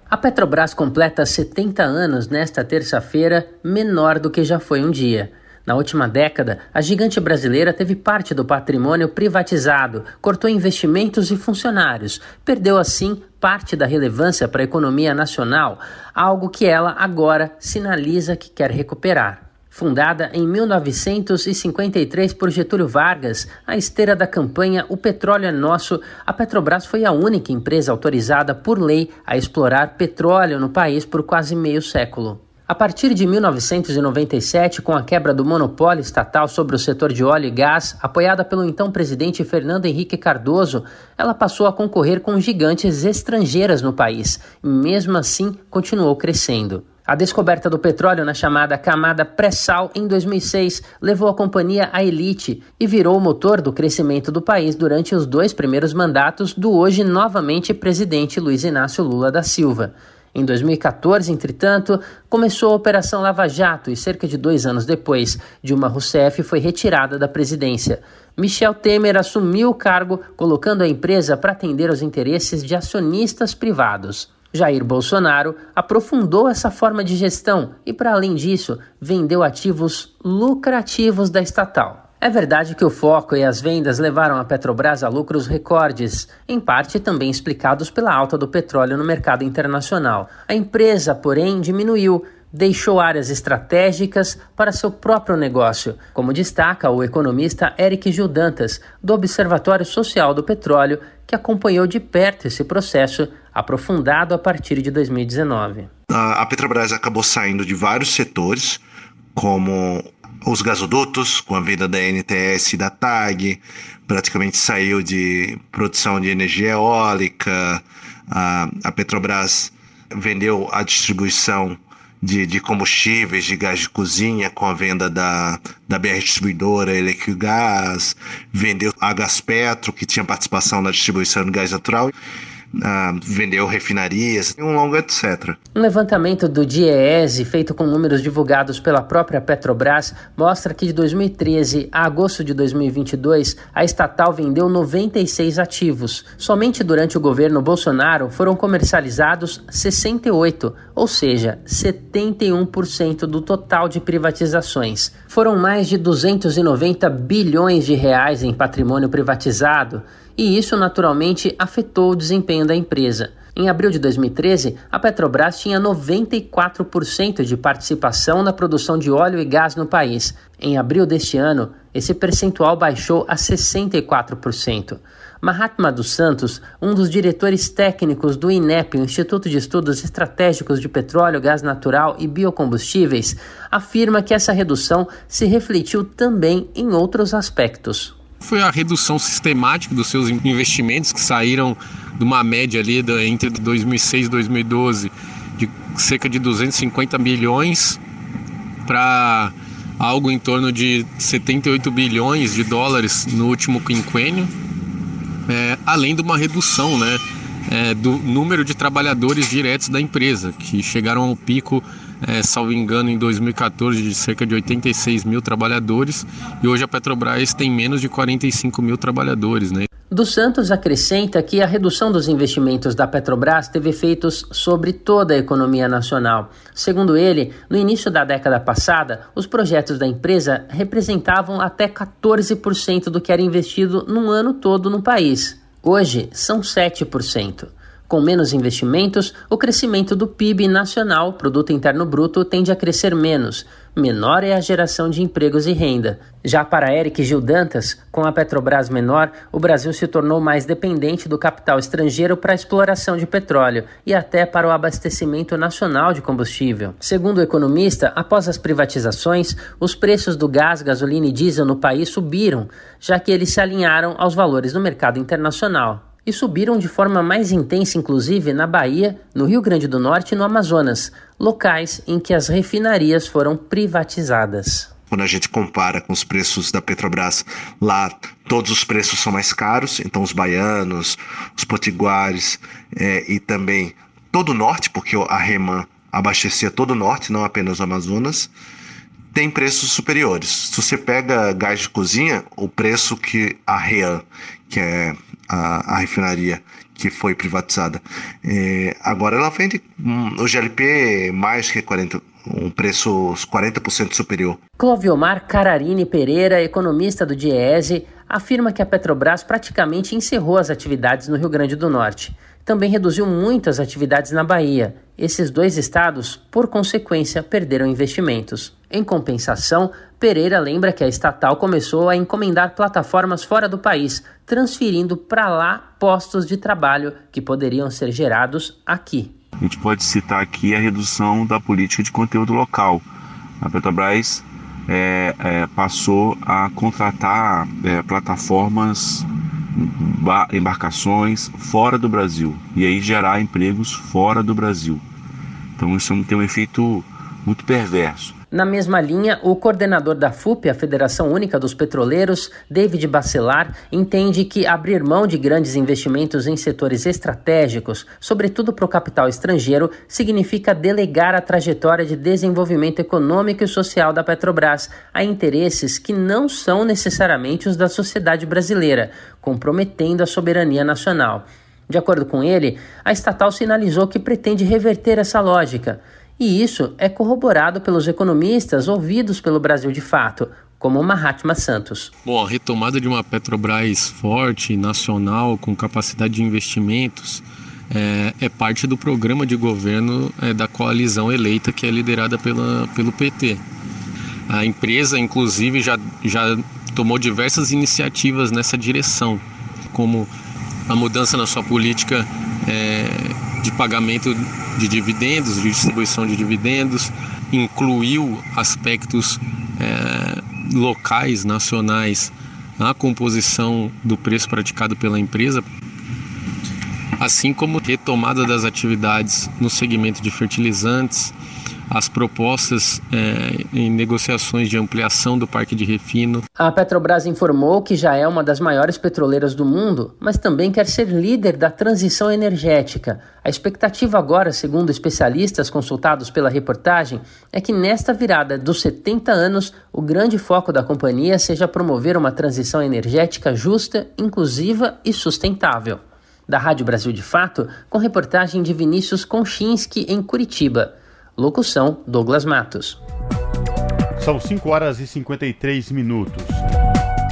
A Petrobras completa 70 anos nesta terça-feira, menor do que já foi um dia. Na última década, a gigante brasileira teve parte do patrimônio privatizado, cortou investimentos e funcionários, perdeu assim parte da relevância para a economia nacional, algo que ela agora sinaliza que quer recuperar. Fundada em 1953 por Getúlio Vargas, à esteira da campanha O Petróleo é Nosso, a Petrobras foi a única empresa autorizada por lei a explorar petróleo no país por quase meio século. A partir de 1997, com a quebra do monopólio estatal sobre o setor de óleo e gás, apoiada pelo então presidente Fernando Henrique Cardoso, ela passou a concorrer com gigantes estrangeiras no país e, mesmo assim, continuou crescendo. A descoberta do petróleo na chamada camada pré-sal em 2006 levou a companhia à elite e virou o motor do crescimento do país durante os dois primeiros mandatos do hoje novamente presidente Luiz Inácio Lula da Silva. Em 2014, entretanto, começou a Operação Lava Jato e, cerca de dois anos depois, Dilma Rousseff foi retirada da presidência. Michel Temer assumiu o cargo, colocando a empresa para atender aos interesses de acionistas privados. Jair Bolsonaro aprofundou essa forma de gestão e, para além disso, vendeu ativos lucrativos da estatal. É verdade que o foco e as vendas levaram a Petrobras a lucros recordes, em parte também explicados pela alta do petróleo no mercado internacional. A empresa, porém, diminuiu, deixou áreas estratégicas para seu próprio negócio, como destaca o economista Eric Gildantas, do Observatório Social do Petróleo, que acompanhou de perto esse processo, aprofundado a partir de 2019. A Petrobras acabou saindo de vários setores, como os gasodutos, com a venda da NTS e da TAG, praticamente saiu de produção de energia eólica, a, a Petrobras vendeu a distribuição de, de, combustíveis, de gás de cozinha, com a venda da, da BR Distribuidora Electrogás, vendeu a Gaspetro, que tinha participação na distribuição de gás natural uh, vendeu refinarias, um longo etc. Um levantamento do DIEESE, feito com números divulgados pela própria Petrobras, mostra que de 2013 a agosto de 2022, a estatal vendeu 96 ativos. Somente durante o governo Bolsonaro foram comercializados 68, ou seja, 71% do total de privatizações. Foram mais de 290 bilhões de reais em patrimônio privatizado e isso naturalmente afetou o desempenho da empresa. Em abril de 2013, a Petrobras tinha 94% de participação na produção de óleo e gás no país. Em abril deste ano, esse percentual baixou a 64%. Mahatma dos Santos, um dos diretores técnicos do INEP, Instituto de Estudos Estratégicos de Petróleo, Gás Natural e Biocombustíveis, afirma que essa redução se refletiu também em outros aspectos foi a redução sistemática dos seus investimentos, que saíram de uma média ali entre 2006 e 2012 de cerca de 250 bilhões para algo em torno de 78 bilhões de dólares no último quinquênio, é, além de uma redução né, é, do número de trabalhadores diretos da empresa, que chegaram ao pico é, salvo engano, em 2014 de cerca de 86 mil trabalhadores e hoje a Petrobras tem menos de 45 mil trabalhadores. Né? Dos Santos acrescenta que a redução dos investimentos da Petrobras teve efeitos sobre toda a economia nacional. Segundo ele, no início da década passada, os projetos da empresa representavam até 14% do que era investido num ano todo no país. Hoje, são 7%. Com menos investimentos, o crescimento do PIB nacional, produto interno bruto, tende a crescer menos. Menor é a geração de empregos e renda. Já para Eric Gil Dantas, com a Petrobras menor, o Brasil se tornou mais dependente do capital estrangeiro para a exploração de petróleo e até para o abastecimento nacional de combustível. Segundo o economista, após as privatizações, os preços do gás, gasolina e diesel no país subiram, já que eles se alinharam aos valores no mercado internacional e subiram de forma mais intensa, inclusive, na Bahia, no Rio Grande do Norte e no Amazonas, locais em que as refinarias foram privatizadas. Quando a gente compara com os preços da Petrobras, lá todos os preços são mais caros, então os baianos, os potiguares é, e também todo o norte, porque a Reman abastecia todo o norte, não apenas o Amazonas, tem preços superiores. Se você pega gás de cozinha, o preço que a Rean, que é a, a refinaria que foi privatizada. É, agora ela vende um, o GLP mais que 40, um preço 40% superior. Cloviomar Cararini Pereira, economista do Diese, afirma que a Petrobras praticamente encerrou as atividades no Rio Grande do Norte. Também reduziu muito as atividades na Bahia. Esses dois estados, por consequência, perderam investimentos. Em compensação, Pereira lembra que a estatal começou a encomendar plataformas fora do país, transferindo para lá postos de trabalho que poderiam ser gerados aqui. A gente pode citar aqui a redução da política de conteúdo local. A Petrobras é, é, passou a contratar é, plataformas, embarcações fora do Brasil e aí gerar empregos fora do Brasil. Então isso tem um efeito muito perverso. Na mesma linha, o coordenador da FUP, a Federação Única dos Petroleiros, David Bacelar, entende que abrir mão de grandes investimentos em setores estratégicos, sobretudo para o capital estrangeiro, significa delegar a trajetória de desenvolvimento econômico e social da Petrobras a interesses que não são necessariamente os da sociedade brasileira, comprometendo a soberania nacional. De acordo com ele, a estatal sinalizou que pretende reverter essa lógica. E isso é corroborado pelos economistas ouvidos pelo Brasil de fato, como Mahatma Santos. Bom, a retomada de uma Petrobras forte, nacional, com capacidade de investimentos, é, é parte do programa de governo é, da coalizão eleita que é liderada pela, pelo PT. A empresa, inclusive, já, já tomou diversas iniciativas nessa direção, como a mudança na sua política é, de pagamento de dividendos, de distribuição de dividendos, incluiu aspectos é, locais, nacionais, na composição do preço praticado pela empresa, assim como retomada das atividades no segmento de fertilizantes, as propostas é, em negociações de ampliação do parque de refino. A Petrobras informou que já é uma das maiores petroleiras do mundo, mas também quer ser líder da transição energética. A expectativa agora, segundo especialistas consultados pela reportagem, é que nesta virada dos 70 anos, o grande foco da companhia seja promover uma transição energética justa, inclusiva e sustentável. Da Rádio Brasil de Fato, com reportagem de Vinícius Konchinski em Curitiba. Locução: Douglas Matos. São 5 horas e 53 minutos.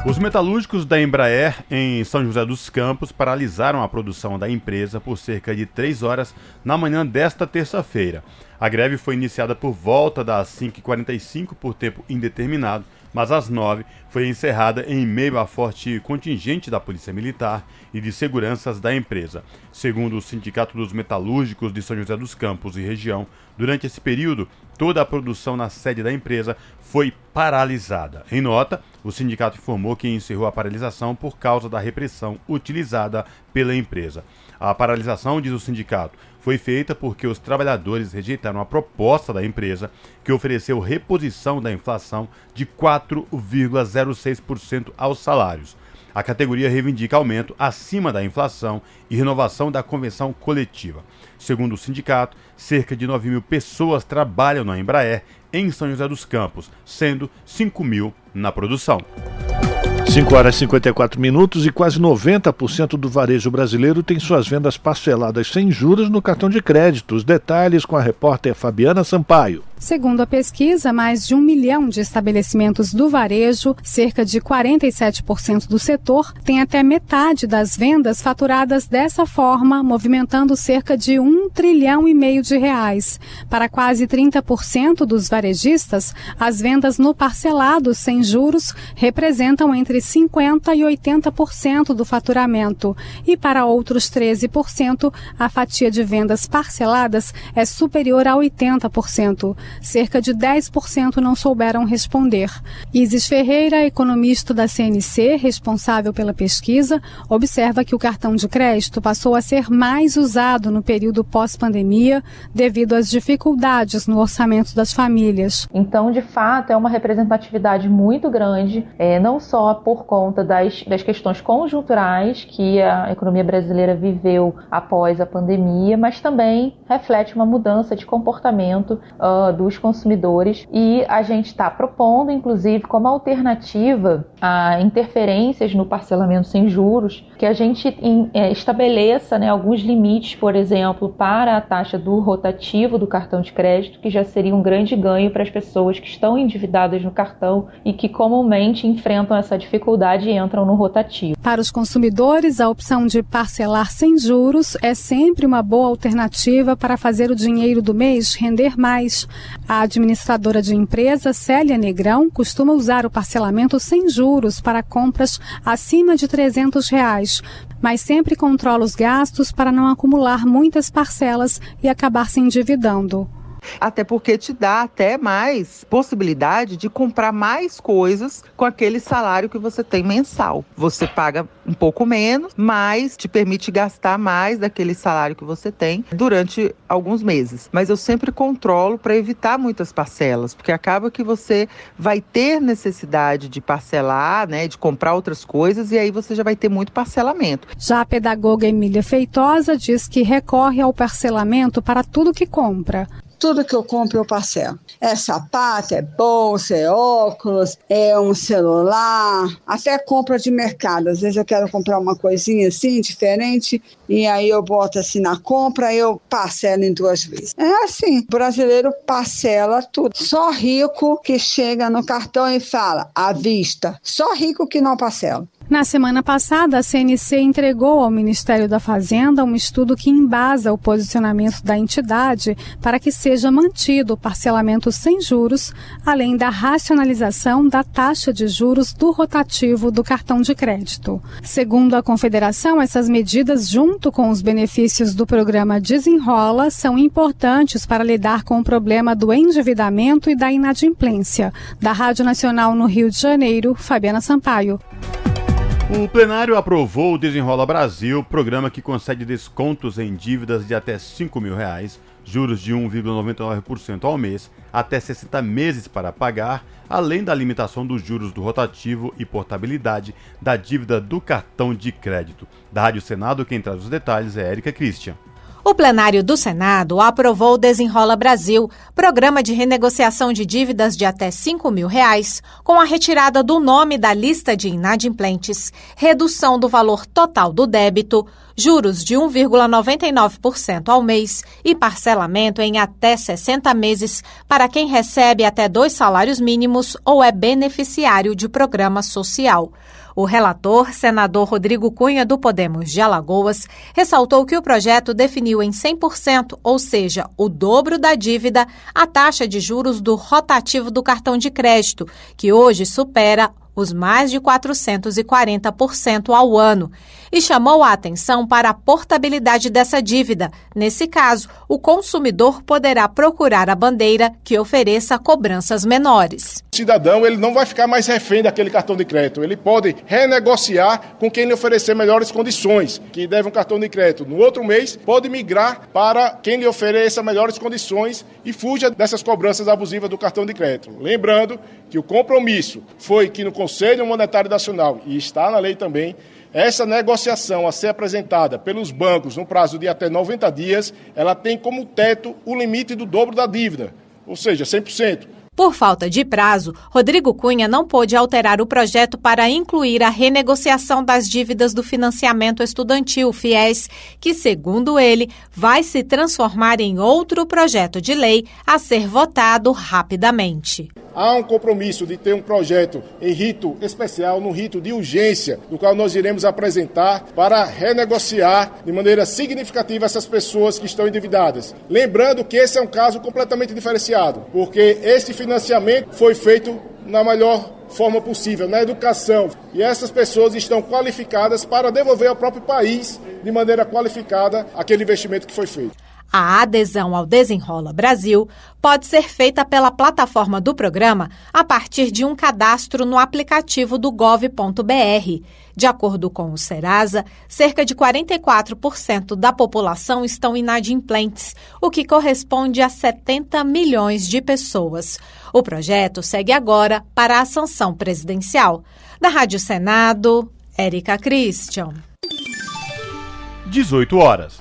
Os metalúrgicos da Embraer em São José dos Campos paralisaram a produção da empresa por cerca de 3 horas na manhã desta terça-feira. A greve foi iniciada por volta das 5h45 por tempo indeterminado mas às nove foi encerrada em meio a forte contingente da Polícia Militar e de seguranças da empresa. Segundo o Sindicato dos Metalúrgicos de São José dos Campos e região, durante esse período, toda a produção na sede da empresa foi paralisada. Em nota, o sindicato informou que encerrou a paralisação por causa da repressão utilizada pela empresa. A paralisação, diz o sindicato, foi feita porque os trabalhadores rejeitaram a proposta da empresa, que ofereceu reposição da inflação de 4,06% aos salários. A categoria reivindica aumento acima da inflação e renovação da convenção coletiva. Segundo o sindicato, cerca de 9 mil pessoas trabalham na Embraer em São José dos Campos, sendo 5 mil na produção. 5 horas e 54 minutos e quase 90% do varejo brasileiro tem suas vendas parceladas sem juros no cartão de crédito. Os detalhes com a repórter Fabiana Sampaio. Segundo a pesquisa, mais de um milhão de estabelecimentos do varejo, cerca de 47% do setor, tem até metade das vendas faturadas dessa forma, movimentando cerca de um trilhão e meio de reais. Para quase 30% dos varejistas, as vendas no parcelado sem juros representam entre 50% e 80% do faturamento. E para outros 13%, a fatia de vendas parceladas é superior a 80% cerca de 10% não souberam responder. Isis Ferreira, economista da CNC, responsável pela pesquisa, observa que o cartão de crédito passou a ser mais usado no período pós-pandemia devido às dificuldades no orçamento das famílias. Então, de fato, é uma representatividade muito grande, é, não só por conta das, das questões conjunturais que a economia brasileira viveu após a pandemia, mas também reflete uma mudança de comportamento uh, dos consumidores e a gente está propondo, inclusive, como alternativa a interferências no parcelamento sem juros, que a gente é, estabeleça né, alguns limites, por exemplo, para a taxa do rotativo do cartão de crédito, que já seria um grande ganho para as pessoas que estão endividadas no cartão e que comumente enfrentam essa dificuldade e entram no rotativo. Para os consumidores, a opção de parcelar sem juros é sempre uma boa alternativa para fazer o dinheiro do mês render mais. A administradora de empresa, Célia Negrão, costuma usar o parcelamento sem juros para compras acima de 300 reais, mas sempre controla os gastos para não acumular muitas parcelas e acabar se endividando. Até porque te dá até mais possibilidade de comprar mais coisas com aquele salário que você tem mensal. Você paga um pouco menos, mas te permite gastar mais daquele salário que você tem durante alguns meses. Mas eu sempre controlo para evitar muitas parcelas, porque acaba que você vai ter necessidade de parcelar, né, de comprar outras coisas e aí você já vai ter muito parcelamento. Já a pedagoga Emília Feitosa diz que recorre ao parcelamento para tudo que compra tudo que eu compro eu parcelo. É sapato, é bolsa, é óculos, é um celular, até compra de mercado. Às vezes eu quero comprar uma coisinha assim, diferente, e aí eu boto assim na compra, eu parcelo em duas vezes. É assim, o brasileiro parcela tudo. Só rico que chega no cartão e fala à vista. Só rico que não parcela. Na semana passada, a CNC entregou ao Ministério da Fazenda um estudo que embasa o posicionamento da entidade para que seja mantido o parcelamento sem juros, além da racionalização da taxa de juros do rotativo do cartão de crédito. Segundo a Confederação, essas medidas, junto com os benefícios do programa Desenrola, são importantes para lidar com o problema do endividamento e da inadimplência. Da Rádio Nacional no Rio de Janeiro, Fabiana Sampaio. O plenário aprovou o Desenrola Brasil, programa que concede descontos em dívidas de até 5 mil reais, juros de 1,99% ao mês, até 60 meses para pagar, além da limitação dos juros do rotativo e portabilidade da dívida do cartão de crédito. Da Rádio Senado, quem traz os detalhes é Érica Christian. O plenário do Senado aprovou o Desenrola Brasil, programa de renegociação de dívidas de até 5 mil reais, com a retirada do nome da lista de inadimplentes, redução do valor total do débito, juros de 1,99% ao mês e parcelamento em até 60 meses para quem recebe até dois salários mínimos ou é beneficiário de programa social. O relator, senador Rodrigo Cunha, do Podemos de Alagoas, ressaltou que o projeto definiu em 100%, ou seja, o dobro da dívida, a taxa de juros do rotativo do cartão de crédito, que hoje supera os mais de 440% ao ano, e chamou a atenção para a portabilidade dessa dívida. Nesse caso, o consumidor poderá procurar a bandeira que ofereça cobranças menores. O cidadão ele não vai ficar mais refém daquele cartão de crédito. Ele pode renegociar com quem lhe oferecer melhores condições, que deve um cartão de crédito. No outro mês, pode migrar para quem lhe ofereça melhores condições e fuja dessas cobranças abusivas do cartão de crédito. Lembrando que o compromisso foi que no Conselho Monetário Nacional, e está na lei também, essa negociação a ser apresentada pelos bancos no prazo de até 90 dias, ela tem como teto o limite do dobro da dívida, ou seja, 100%. Por falta de prazo, Rodrigo Cunha não pôde alterar o projeto para incluir a renegociação das dívidas do financiamento estudantil FIES, que, segundo ele, vai se transformar em outro projeto de lei a ser votado rapidamente. Há um compromisso de ter um projeto em rito especial, no rito de urgência, do qual nós iremos apresentar para renegociar de maneira significativa essas pessoas que estão endividadas. Lembrando que esse é um caso completamente diferenciado, porque este financiamento foi feito na melhor forma possível, na educação. E essas pessoas estão qualificadas para devolver ao próprio país, de maneira qualificada, aquele investimento que foi feito. A adesão ao Desenrola Brasil pode ser feita pela plataforma do programa a partir de um cadastro no aplicativo do gov.br. De acordo com o Serasa, cerca de 44% da população estão inadimplentes, o que corresponde a 70 milhões de pessoas. O projeto segue agora para a sanção presidencial. Da Rádio Senado, Érica Christian. 18 horas.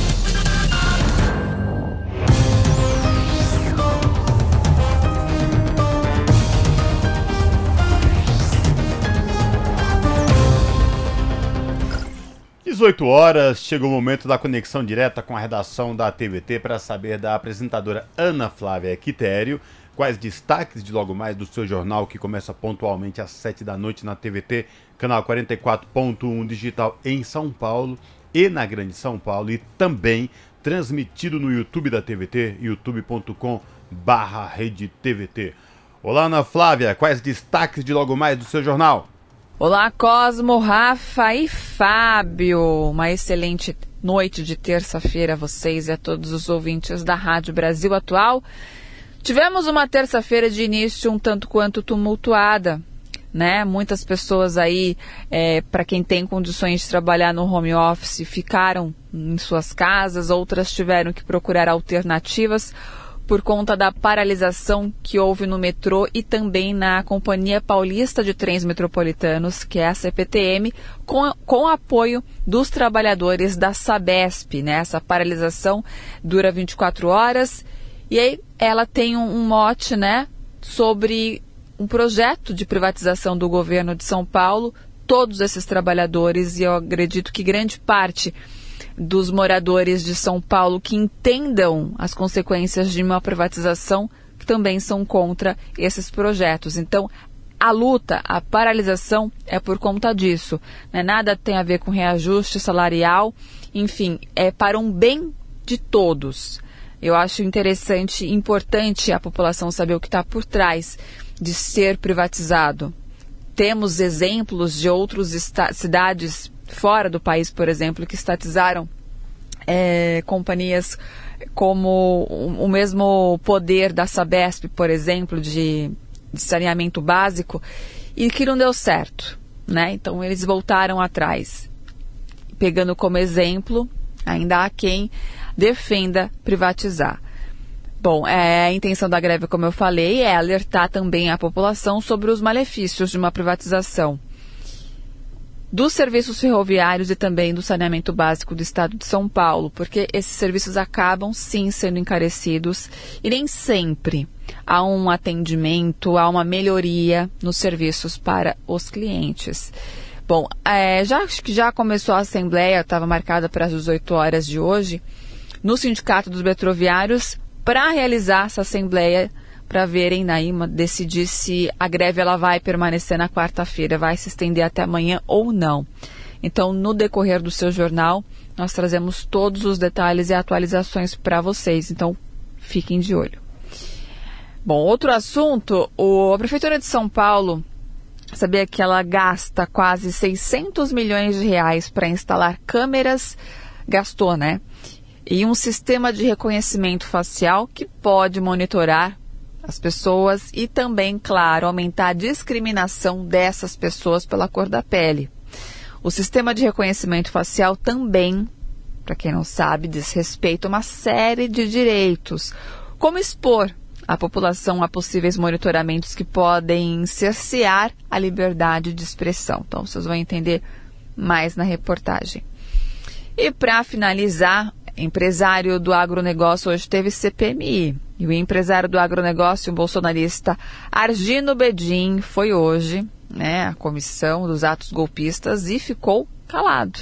18 horas, chega o momento da conexão direta com a redação da TVT para saber da apresentadora Ana Flávia Quitério quais destaques de logo mais do seu jornal que começa pontualmente às 7 da noite na TVT, canal 44.1 digital em São Paulo e na Grande São Paulo e também transmitido no YouTube da TVT, youtube.com barra TVT. Olá Ana Flávia, quais destaques de logo mais do seu jornal? Olá, Cosmo, Rafa e Fábio. Uma excelente noite de terça-feira a vocês e a todos os ouvintes da Rádio Brasil Atual. Tivemos uma terça-feira de início um tanto quanto tumultuada, né? Muitas pessoas aí, é, para quem tem condições de trabalhar no home office, ficaram em suas casas, outras tiveram que procurar alternativas por conta da paralisação que houve no metrô e também na Companhia Paulista de Trens Metropolitanos, que é a CPTM, com, com apoio dos trabalhadores da Sabesp. Né? Essa paralisação dura 24 horas e aí ela tem um, um mote né, sobre um projeto de privatização do governo de São Paulo. Todos esses trabalhadores, e eu acredito que grande parte dos moradores de São Paulo que entendam as consequências de uma privatização que também são contra esses projetos. Então, a luta, a paralisação é por conta disso. Né? Nada tem a ver com reajuste salarial, enfim, é para um bem de todos. Eu acho interessante e importante a população saber o que está por trás de ser privatizado. Temos exemplos de outras cidades fora do país, por exemplo, que estatizaram é, companhias como o, mesmo poder da Sabesp, por exemplo, de, de saneamento básico, e que não deu certo. Né? Então eles voltaram atrás. Pegando como exemplo, ainda há quem defenda privatizar. Bom, é, a intenção da greve, como eu falei, é alertar também a população sobre os malefícios de uma privatização dos serviços ferroviários e também do saneamento básico do estado de São Paulo, porque esses serviços acabam sim sendo encarecidos e nem sempre há um atendimento, há uma melhoria nos serviços para os clientes. Bom, é, já que já começou a assembleia, estava marcada para as 18 horas de hoje, no Sindicato dos Metroviários, para realizar essa assembleia para verem Naima decidir se a greve ela vai permanecer na quarta-feira, vai se estender até amanhã ou não. Então, no decorrer do seu jornal, nós trazemos todos os detalhes e atualizações para vocês. Então, fiquem de olho. Bom, outro assunto, o, a Prefeitura de São Paulo sabia que ela gasta quase 600 milhões de reais para instalar câmeras, gastou, né? E um sistema de reconhecimento facial que pode monitorar as pessoas e também, claro, aumentar a discriminação dessas pessoas pela cor da pele. O sistema de reconhecimento facial também, para quem não sabe, diz respeito a uma série de direitos, como expor a população a possíveis monitoramentos que podem cercear a liberdade de expressão. Então, vocês vão entender mais na reportagem. E para finalizar, empresário do agronegócio hoje teve CPMI. E o empresário do agronegócio, o bolsonarista Argino Bedin, foi hoje né, à comissão dos atos golpistas e ficou calado.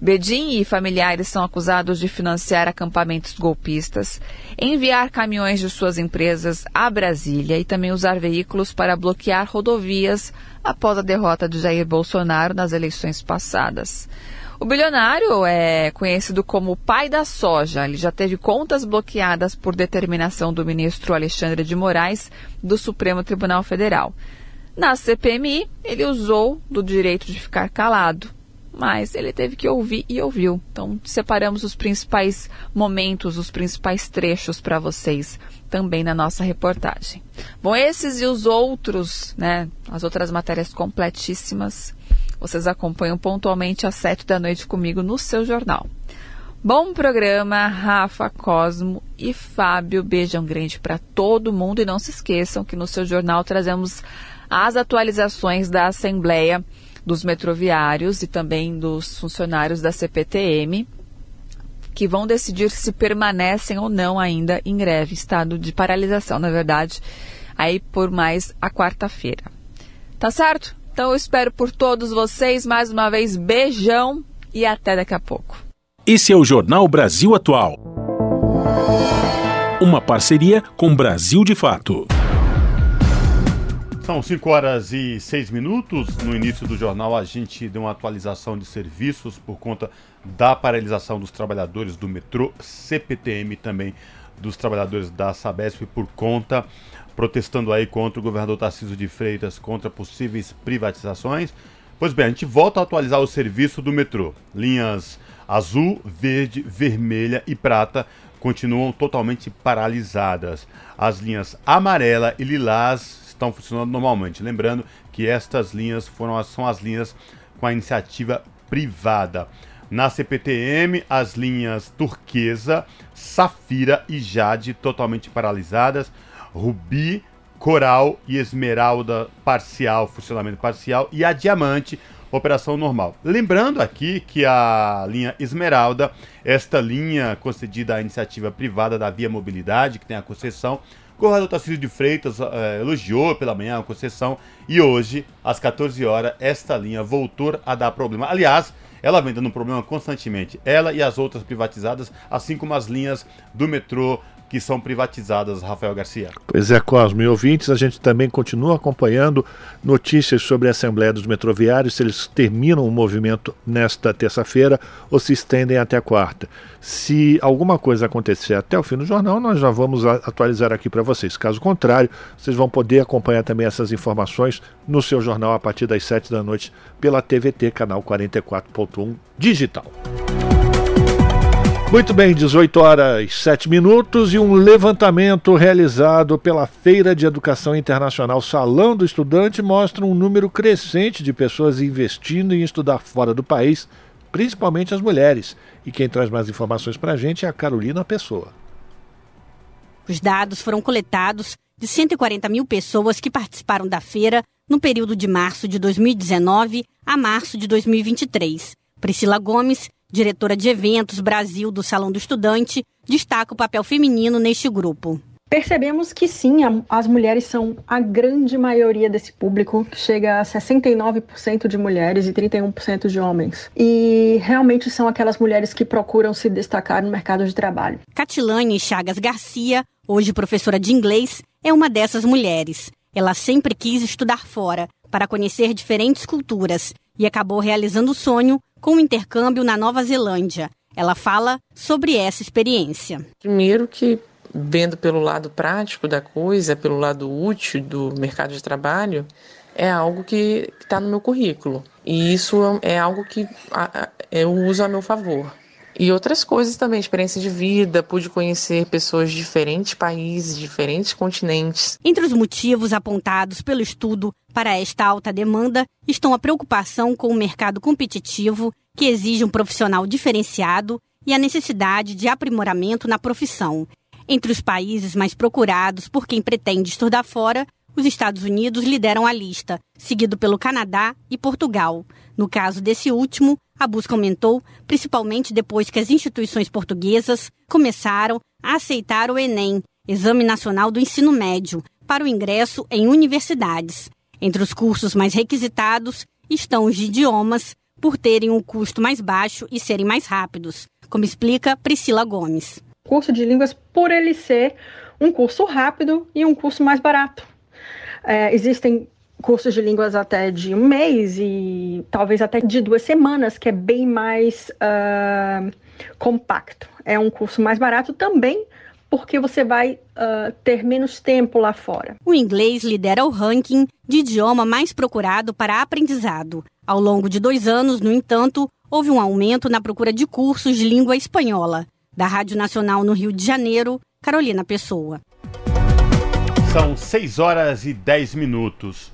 Bedin e familiares são acusados de financiar acampamentos golpistas, enviar caminhões de suas empresas a Brasília e também usar veículos para bloquear rodovias após a derrota de Jair Bolsonaro nas eleições passadas. O bilionário é conhecido como o pai da soja. Ele já teve contas bloqueadas por determinação do ministro Alexandre de Moraes do Supremo Tribunal Federal. Na CPMI, ele usou do direito de ficar calado mas ele teve que ouvir e ouviu. Então, separamos os principais momentos, os principais trechos para vocês também na nossa reportagem. Bom, esses e os outros, né, as outras matérias completíssimas, vocês acompanham pontualmente às sete da noite comigo no seu jornal. Bom programa, Rafa, Cosmo e Fábio. Beijão grande para todo mundo e não se esqueçam que no seu jornal trazemos as atualizações da Assembleia dos metroviários e também dos funcionários da CPTM, que vão decidir se permanecem ou não ainda em greve, estado de paralisação, na verdade, aí por mais a quarta-feira. Tá certo? Então eu espero por todos vocês mais uma vez. Beijão e até daqui a pouco. Esse é o Jornal Brasil Atual. Uma parceria com Brasil de Fato. São 5 horas e 6 minutos. No início do jornal, a gente deu uma atualização de serviços por conta da paralisação dos trabalhadores do metrô, CPTM também dos trabalhadores da Sabesp por conta, protestando aí contra o governador Tarcísio de Freitas, contra possíveis privatizações. Pois bem, a gente volta a atualizar o serviço do metrô. Linhas azul, verde, vermelha e prata continuam totalmente paralisadas. As linhas amarela e lilás estão funcionando normalmente. Lembrando que estas linhas foram, são as linhas com a iniciativa privada. Na CPTM, as linhas turquesa, safira e jade totalmente paralisadas. Rubi, coral e esmeralda parcial, funcionamento parcial. E a diamante, operação normal. Lembrando aqui que a linha Esmeralda, esta linha concedida à iniciativa privada da Via Mobilidade, que tem a concessão, o governador Tarcísio de Freitas é, elogiou pela manhã a concessão e hoje, às 14 horas, esta linha voltou a dar problema. Aliás, ela vem dando problema constantemente. Ela e as outras privatizadas, assim como as linhas do metrô que são privatizadas, Rafael Garcia. Pois é, Cosmo. E ouvintes, a gente também continua acompanhando notícias sobre a Assembleia dos Metroviários, se eles terminam o movimento nesta terça-feira ou se estendem até quarta. Se alguma coisa acontecer até o fim do jornal, nós já vamos atualizar aqui para vocês. Caso contrário, vocês vão poder acompanhar também essas informações no seu jornal a partir das 7 da noite pela TVT, canal 44.1 digital. Muito bem, 18 horas 7 minutos e um levantamento realizado pela Feira de Educação Internacional Salão do Estudante mostra um número crescente de pessoas investindo em estudar fora do país, principalmente as mulheres. E quem traz mais informações para a gente é a Carolina Pessoa. Os dados foram coletados de 140 mil pessoas que participaram da feira no período de março de 2019 a março de 2023. Priscila Gomes diretora de eventos Brasil do Salão do Estudante, destaca o papel feminino neste grupo. Percebemos que sim, as mulheres são a grande maioria desse público, que chega a 69% de mulheres e 31% de homens. E realmente são aquelas mulheres que procuram se destacar no mercado de trabalho. Catilane Chagas Garcia, hoje professora de inglês, é uma dessas mulheres. Ela sempre quis estudar fora, para conhecer diferentes culturas, e acabou realizando o sonho com um intercâmbio na Nova Zelândia. Ela fala sobre essa experiência. Primeiro que vendo pelo lado prático da coisa, pelo lado útil do mercado de trabalho, é algo que está no meu currículo. E isso é algo que eu uso a meu favor. E outras coisas também, experiência de vida, pude conhecer pessoas de diferentes países, diferentes continentes. Entre os motivos apontados pelo estudo para esta alta demanda estão a preocupação com o mercado competitivo, que exige um profissional diferenciado, e a necessidade de aprimoramento na profissão. Entre os países mais procurados por quem pretende estudar fora, os Estados Unidos lideram a lista, seguido pelo Canadá e Portugal. No caso desse último, a busca aumentou, principalmente depois que as instituições portuguesas começaram a aceitar o Enem, Exame Nacional do Ensino Médio, para o ingresso em universidades. Entre os cursos mais requisitados estão os de idiomas, por terem um custo mais baixo e serem mais rápidos, como explica Priscila Gomes. Curso de línguas, por ele ser um curso rápido e um curso mais barato. É, existem cursos de línguas até de um mês e talvez até de duas semanas, que é bem mais uh, compacto. É um curso mais barato também porque você vai uh, ter menos tempo lá fora. O inglês lidera o ranking de idioma mais procurado para aprendizado. Ao longo de dois anos, no entanto, houve um aumento na procura de cursos de língua espanhola. Da Rádio Nacional no Rio de Janeiro, Carolina Pessoa. São 6 horas e 10 minutos.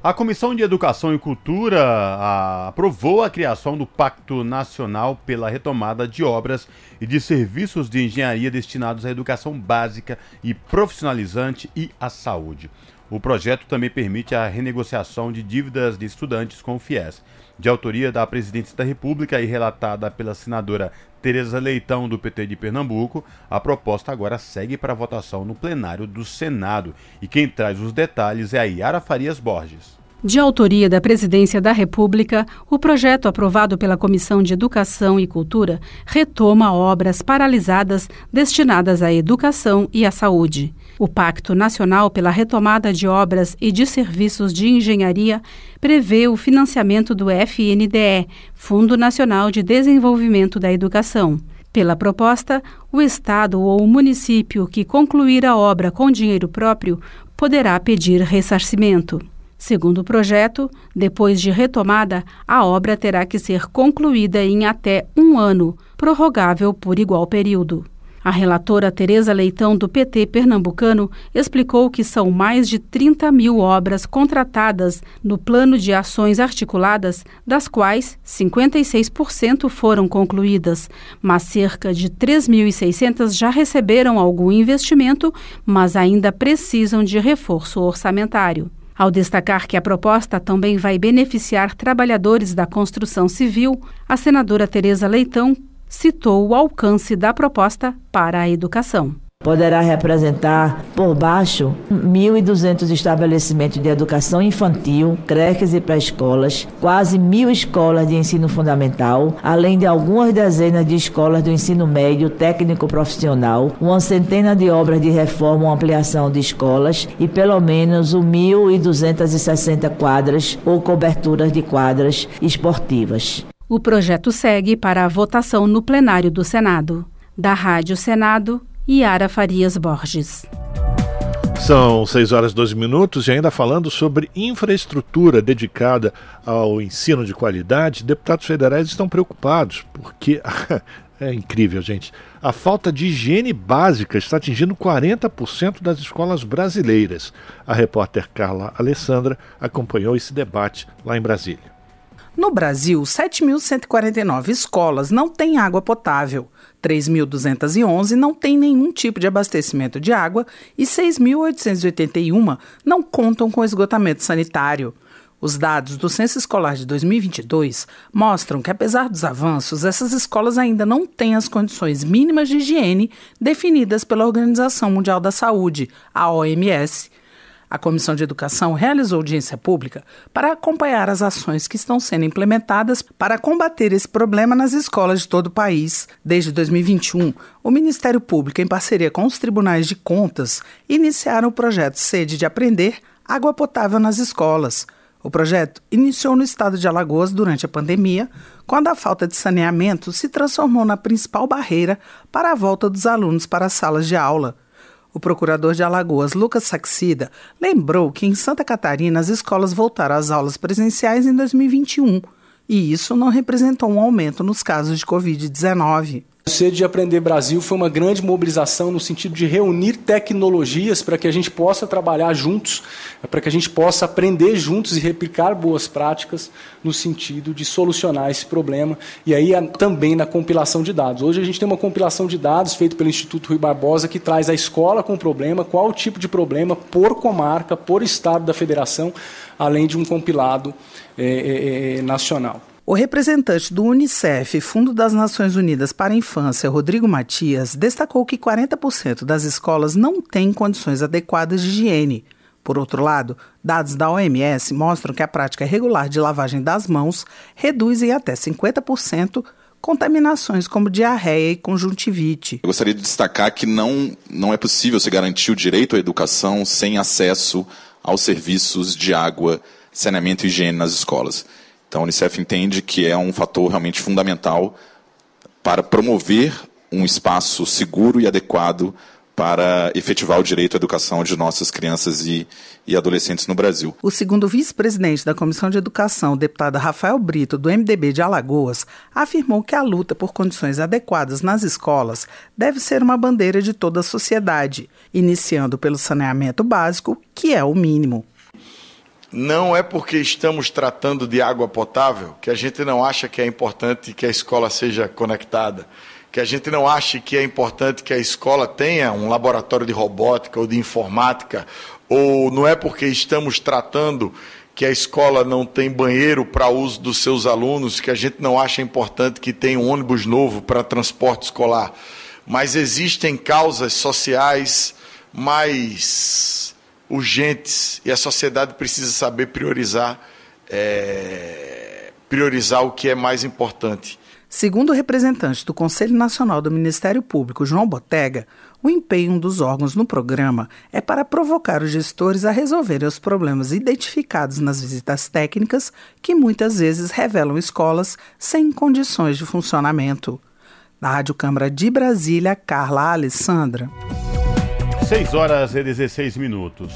A Comissão de Educação e Cultura a, aprovou a criação do Pacto Nacional pela Retomada de Obras e de Serviços de Engenharia destinados à educação básica e profissionalizante e à saúde. O projeto também permite a renegociação de dívidas de estudantes com o FIES. De autoria da Presidência da República e relatada pela senadora Tereza Leitão, do PT de Pernambuco, a proposta agora segue para votação no plenário do Senado. E quem traz os detalhes é a Yara Farias Borges. De autoria da Presidência da República, o projeto aprovado pela Comissão de Educação e Cultura retoma obras paralisadas destinadas à educação e à saúde. O Pacto Nacional pela Retomada de Obras e de Serviços de Engenharia prevê o financiamento do FNDE, Fundo Nacional de Desenvolvimento da Educação. Pela proposta, o Estado ou o município que concluir a obra com dinheiro próprio poderá pedir ressarcimento. Segundo o projeto, depois de retomada, a obra terá que ser concluída em até um ano, prorrogável por igual período. A relatora Tereza Leitão, do PT pernambucano, explicou que são mais de 30 mil obras contratadas no Plano de Ações Articuladas, das quais 56% foram concluídas, mas cerca de 3.600 já receberam algum investimento, mas ainda precisam de reforço orçamentário. Ao destacar que a proposta também vai beneficiar trabalhadores da construção civil, a senadora Tereza Leitão citou o alcance da proposta para a educação poderá representar por baixo 1.200 estabelecimentos de educação infantil, creches e pré-escolas, quase mil escolas de ensino fundamental, além de algumas dezenas de escolas do ensino médio técnico profissional, uma centena de obras de reforma ou ampliação de escolas e pelo menos 1.260 quadras ou coberturas de quadras esportivas. O projeto segue para a votação no plenário do Senado. Da Rádio Senado, Yara Farias Borges. São 6 horas e 12 minutos e ainda falando sobre infraestrutura dedicada ao ensino de qualidade, deputados federais estão preocupados porque é incrível, gente. A falta de higiene básica está atingindo 40% das escolas brasileiras. A repórter Carla Alessandra acompanhou esse debate lá em Brasília. No Brasil, 7.149 escolas não têm água potável. 3.211 não têm nenhum tipo de abastecimento de água e 6.881 não contam com esgotamento sanitário. Os dados do Censo Escolar de 2022 mostram que, apesar dos avanços, essas escolas ainda não têm as condições mínimas de higiene definidas pela Organização Mundial da Saúde, a OMS, a Comissão de Educação realizou audiência pública para acompanhar as ações que estão sendo implementadas para combater esse problema nas escolas de todo o país. Desde 2021, o Ministério Público, em parceria com os tribunais de contas, iniciaram o projeto Sede de Aprender Água Potável nas Escolas. O projeto iniciou no estado de Alagoas durante a pandemia, quando a falta de saneamento se transformou na principal barreira para a volta dos alunos para as salas de aula. O procurador de Alagoas, Lucas Saxida, lembrou que em Santa Catarina as escolas voltaram às aulas presenciais em 2021 e isso não representou um aumento nos casos de Covid-19. O Sede de Aprender Brasil foi uma grande mobilização no sentido de reunir tecnologias para que a gente possa trabalhar juntos, para que a gente possa aprender juntos e replicar boas práticas no sentido de solucionar esse problema e aí também na compilação de dados. Hoje a gente tem uma compilação de dados feita pelo Instituto Rui Barbosa que traz a escola com problema, qual o tipo de problema por comarca, por estado da federação, além de um compilado é, é, nacional. O representante do Unicef, Fundo das Nações Unidas para a Infância, Rodrigo Matias, destacou que 40% das escolas não têm condições adequadas de higiene. Por outro lado, dados da OMS mostram que a prática regular de lavagem das mãos reduz em até 50% contaminações como diarreia e conjuntivite. Eu gostaria de destacar que não, não é possível se garantir o direito à educação sem acesso aos serviços de água, saneamento e higiene nas escolas. Então, a Unicef entende que é um fator realmente fundamental para promover um espaço seguro e adequado para efetivar o direito à educação de nossas crianças e, e adolescentes no Brasil. O segundo vice-presidente da Comissão de Educação, o deputado Rafael Brito, do MDB de Alagoas, afirmou que a luta por condições adequadas nas escolas deve ser uma bandeira de toda a sociedade, iniciando pelo saneamento básico, que é o mínimo. Não é porque estamos tratando de água potável que a gente não acha que é importante que a escola seja conectada, que a gente não acha que é importante que a escola tenha um laboratório de robótica ou de informática, ou não é porque estamos tratando que a escola não tem banheiro para uso dos seus alunos que a gente não acha importante que tenha um ônibus novo para transporte escolar. Mas existem causas sociais mais urgentes e a sociedade precisa saber priorizar, é, priorizar o que é mais importante. Segundo o representante do Conselho Nacional do Ministério Público, João Botega, o empenho dos órgãos no programa é para provocar os gestores a resolverem os problemas identificados nas visitas técnicas, que muitas vezes revelam escolas sem condições de funcionamento. Da Rádio Câmara de Brasília, Carla Alessandra. 6 horas e 16 minutos.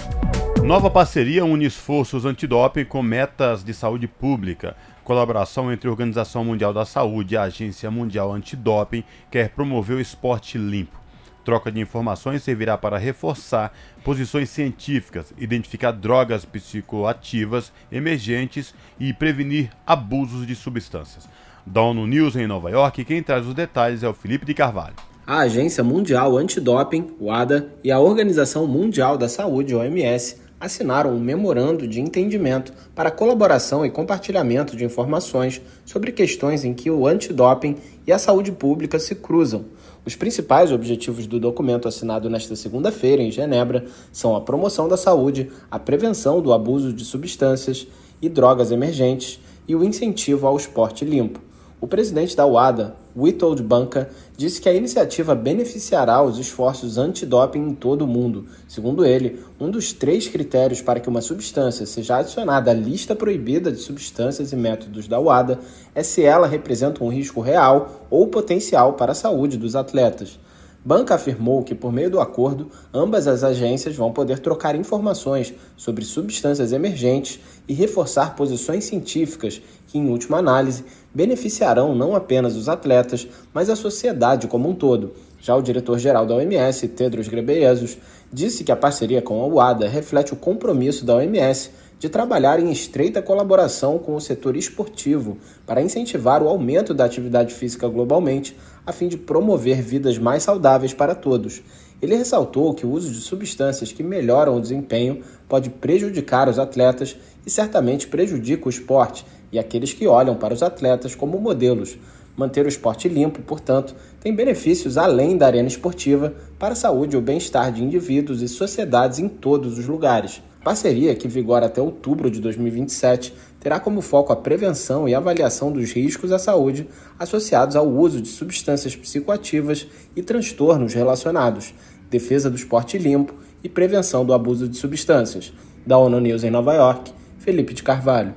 Nova parceria une esforços antidoping com metas de saúde pública. Colaboração entre a Organização Mundial da Saúde e a Agência Mundial Antidoping quer promover o esporte limpo. Troca de informações servirá para reforçar posições científicas, identificar drogas psicoativas emergentes e prevenir abusos de substâncias. Da ONU News em Nova York, quem traz os detalhes é o Felipe de Carvalho a Agência Mundial Antidoping, WADA, e a Organização Mundial da Saúde, OMS, assinaram um memorando de entendimento para colaboração e compartilhamento de informações sobre questões em que o antidoping e a saúde pública se cruzam. Os principais objetivos do documento assinado nesta segunda-feira em Genebra são a promoção da saúde, a prevenção do abuso de substâncias e drogas emergentes e o incentivo ao esporte limpo. O presidente da UADA, Witold Banca, disse que a iniciativa beneficiará os esforços antidoping em todo o mundo. Segundo ele, um dos três critérios para que uma substância seja adicionada à lista proibida de substâncias e métodos da UADA é se ela representa um risco real ou potencial para a saúde dos atletas. Banca afirmou que, por meio do acordo, ambas as agências vão poder trocar informações sobre substâncias emergentes e reforçar posições científicas que, em última análise, beneficiarão não apenas os atletas, mas a sociedade como um todo. Já o diretor-geral da OMS, Tedros Ghebreyesus, disse que a parceria com a UADA reflete o compromisso da OMS de trabalhar em estreita colaboração com o setor esportivo para incentivar o aumento da atividade física globalmente, a fim de promover vidas mais saudáveis para todos. Ele ressaltou que o uso de substâncias que melhoram o desempenho pode prejudicar os atletas e certamente prejudica o esporte e aqueles que olham para os atletas como modelos. Manter o esporte limpo, portanto, tem benefícios além da arena esportiva para a saúde e o bem-estar de indivíduos e sociedades em todos os lugares. Parceria, que vigora até outubro de 2027, terá como foco a prevenção e avaliação dos riscos à saúde associados ao uso de substâncias psicoativas e transtornos relacionados, defesa do esporte limpo e prevenção do abuso de substâncias. Da ONU News em Nova York, Felipe de Carvalho.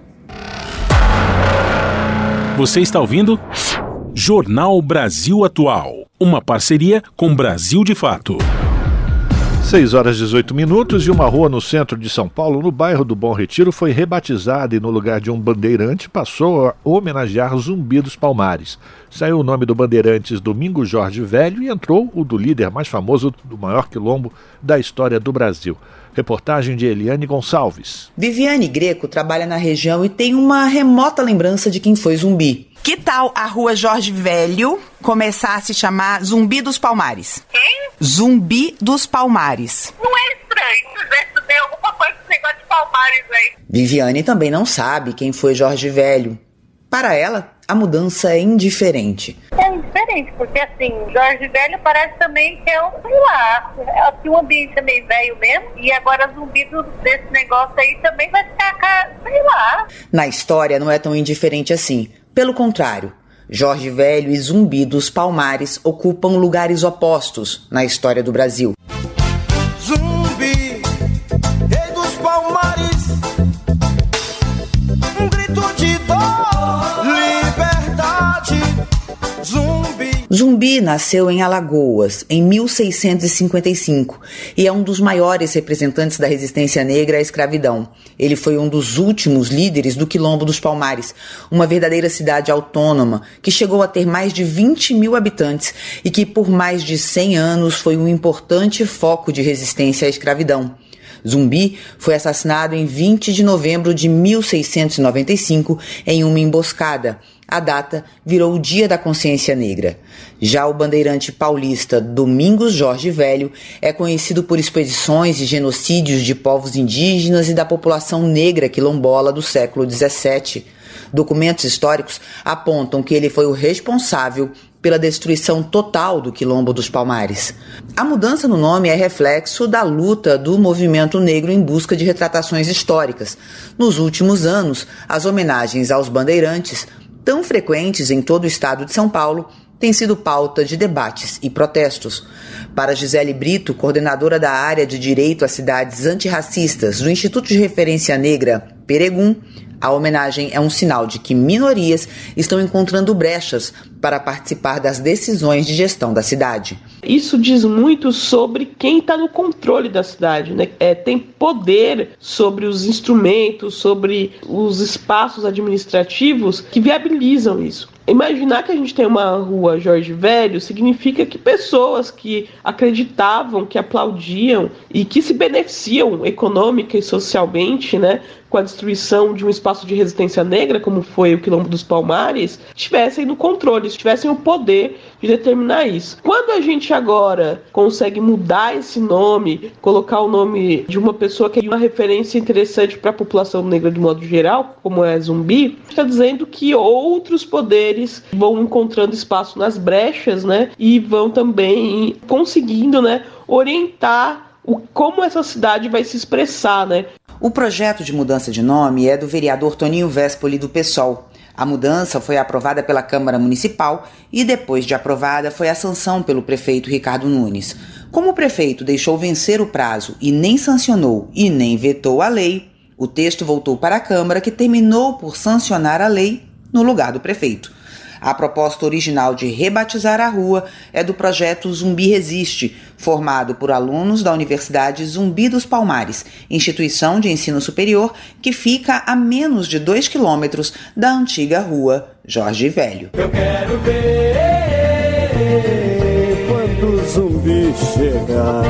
Você está ouvindo? Jornal Brasil Atual, uma parceria com Brasil de Fato. 6 horas e 18 minutos e uma rua no centro de São Paulo, no bairro do Bom Retiro, foi rebatizada e no lugar de um bandeirante passou a homenagear Zumbi dos Palmares. Saiu o nome do Bandeirantes Domingo Jorge Velho e entrou o do líder mais famoso do maior quilombo da história do Brasil. Reportagem de Eliane Gonçalves. Viviane Greco trabalha na região e tem uma remota lembrança de quem foi zumbi. Que tal a rua Jorge Velho começar a se chamar Zumbi dos Palmares? Quem? Zumbi dos Palmares. Não é estranho, se já estudei alguma coisa com esse negócio de Palmares aí. Viviane também não sabe quem foi Jorge Velho. Para ela, a mudança é indiferente. É indiferente, porque assim, Jorge Velho parece também que é um, sei lá, é assim, um ambiente meio velho mesmo, e agora zumbi do, desse negócio aí também vai ficar, sei lá. Na história não é tão indiferente assim. Pelo contrário, Jorge Velho e Zumbi dos Palmares ocupam lugares opostos na história do Brasil. Zumbi, rei dos Palmares, um grito de dor, liberdade. Zumbi. Zumbi nasceu em Alagoas em 1655 e é um dos maiores representantes da resistência negra à escravidão. Ele foi um dos últimos líderes do Quilombo dos Palmares, uma verdadeira cidade autônoma que chegou a ter mais de 20 mil habitantes e que por mais de 100 anos foi um importante foco de resistência à escravidão. Zumbi foi assassinado em 20 de novembro de 1695 em uma emboscada. A data virou o Dia da Consciência Negra. Já o bandeirante paulista Domingos Jorge Velho é conhecido por expedições e genocídios de povos indígenas e da população negra quilombola do século XVII. Documentos históricos apontam que ele foi o responsável pela destruição total do Quilombo dos Palmares. A mudança no nome é reflexo da luta do movimento negro em busca de retratações históricas. Nos últimos anos, as homenagens aos bandeirantes, tão frequentes em todo o estado de São Paulo, têm sido pauta de debates e protestos. Para Gisele Brito, coordenadora da área de Direito às Cidades Antirracistas do Instituto de Referência Negra Peregum, a homenagem é um sinal de que minorias estão encontrando brechas para participar das decisões de gestão da cidade. Isso diz muito sobre quem está no controle da cidade, né? É, tem poder sobre os instrumentos, sobre os espaços administrativos que viabilizam isso. Imaginar que a gente tem uma rua Jorge Velho significa que pessoas que acreditavam, que aplaudiam e que se beneficiam econômica e socialmente, né, com a destruição de um espaço de resistência negra, como foi o Quilombo dos Palmares, tivessem no controle, tivessem o poder de determinar isso. Quando a gente agora consegue mudar esse nome, colocar o nome de uma pessoa que é uma referência interessante para a população negra de modo geral, como é Zumbi, está dizendo que outros poderes vão encontrando espaço nas brechas, né, e vão também conseguindo, né, orientar o, como essa cidade vai se expressar, né? O projeto de mudança de nome é do vereador Toninho Véspoli do PSOL. A mudança foi aprovada pela Câmara Municipal e, depois de aprovada, foi a sanção pelo prefeito Ricardo Nunes. Como o prefeito deixou vencer o prazo e nem sancionou e nem vetou a lei, o texto voltou para a Câmara, que terminou por sancionar a lei no lugar do prefeito. A proposta original de rebatizar a rua é do projeto Zumbi Resiste, formado por alunos da Universidade Zumbi dos Palmares, instituição de ensino superior que fica a menos de dois quilômetros da antiga rua Jorge Velho. Eu quero ver quando o zumbi chegar.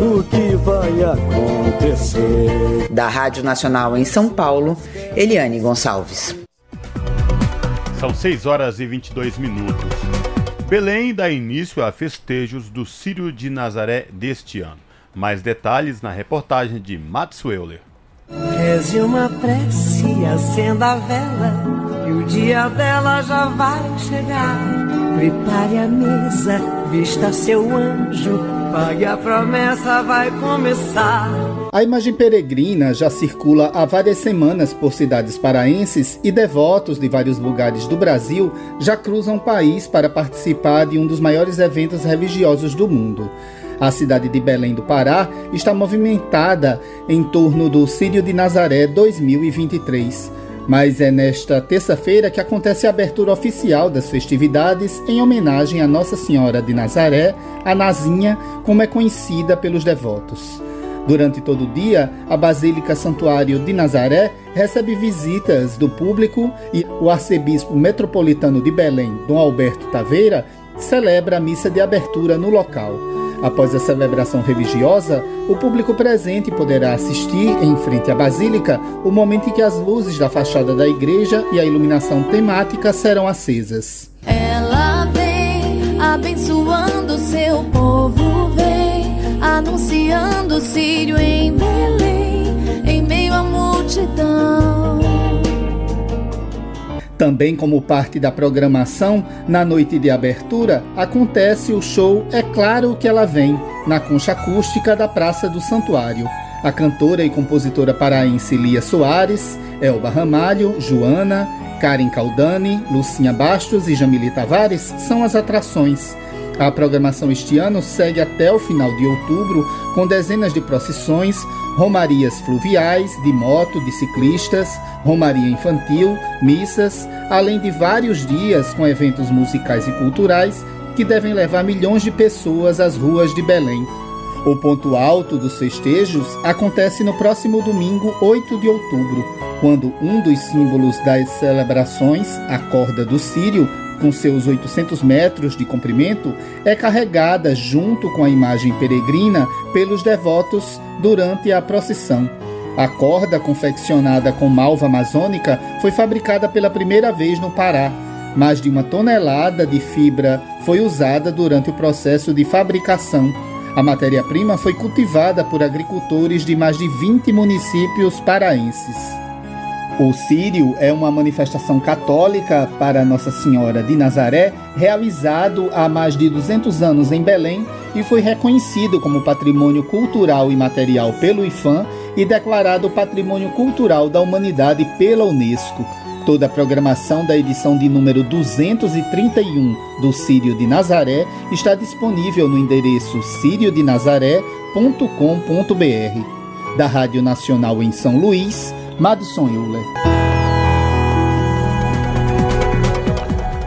O que vai acontecer? Da Rádio Nacional em São Paulo, Eliane Gonçalves. São 6 horas e 22 minutos. Belém dá início a festejos do Círio de Nazaré deste ano. Mais detalhes na reportagem de Mats Euler. Reze uma prece, acenda a vela, que o dia dela já vai chegar. Prepare a mesa, vista seu anjo, pague a promessa, vai começar. A imagem peregrina já circula há várias semanas por cidades paraenses e devotos de vários lugares do Brasil já cruzam o país para participar de um dos maiores eventos religiosos do mundo. A cidade de Belém do Pará está movimentada em torno do Círio de Nazaré 2023. Mas é nesta terça-feira que acontece a abertura oficial das festividades em homenagem a Nossa Senhora de Nazaré, a Nazinha, como é conhecida pelos devotos. Durante todo o dia, a Basílica Santuário de Nazaré recebe visitas do público e o arcebispo metropolitano de Belém, Dom Alberto Taveira, celebra a missa de abertura no local. Após a celebração religiosa, o público presente poderá assistir, em frente à Basílica, o momento em que as luzes da fachada da igreja e a iluminação temática serão acesas. Ela vem abençoando seu povo, vem anunciando o Sírio em Belém, em meio à multidão. Também como parte da programação, na noite de abertura, acontece o show É Claro que Ela Vem, na concha acústica da Praça do Santuário. A cantora e compositora paraense Lia Soares, Elba Ramalho, Joana, Karen Caldani, Lucinha Bastos e Jamile Tavares são as atrações. A programação este ano segue até o final de outubro, com dezenas de procissões, romarias fluviais, de moto, de ciclistas, romaria infantil, missas, além de vários dias com eventos musicais e culturais que devem levar milhões de pessoas às ruas de Belém. O ponto alto dos festejos acontece no próximo domingo, 8 de outubro, quando um dos símbolos das celebrações, a corda do Sírio, com seus 800 metros de comprimento, é carregada junto com a imagem peregrina pelos devotos durante a procissão. A corda, confeccionada com malva amazônica, foi fabricada pela primeira vez no Pará. Mais de uma tonelada de fibra foi usada durante o processo de fabricação. A matéria-prima foi cultivada por agricultores de mais de 20 municípios paraenses. O Sírio é uma manifestação católica para Nossa Senhora de Nazaré, realizado há mais de 200 anos em Belém e foi reconhecido como patrimônio cultural e material pelo IFAM e declarado Patrimônio Cultural da Humanidade pela Unesco. Toda a programação da edição de número 231 do Sírio de Nazaré está disponível no endereço siriodenazaré.com.br. Da Rádio Nacional em São Luís, Madison Euler.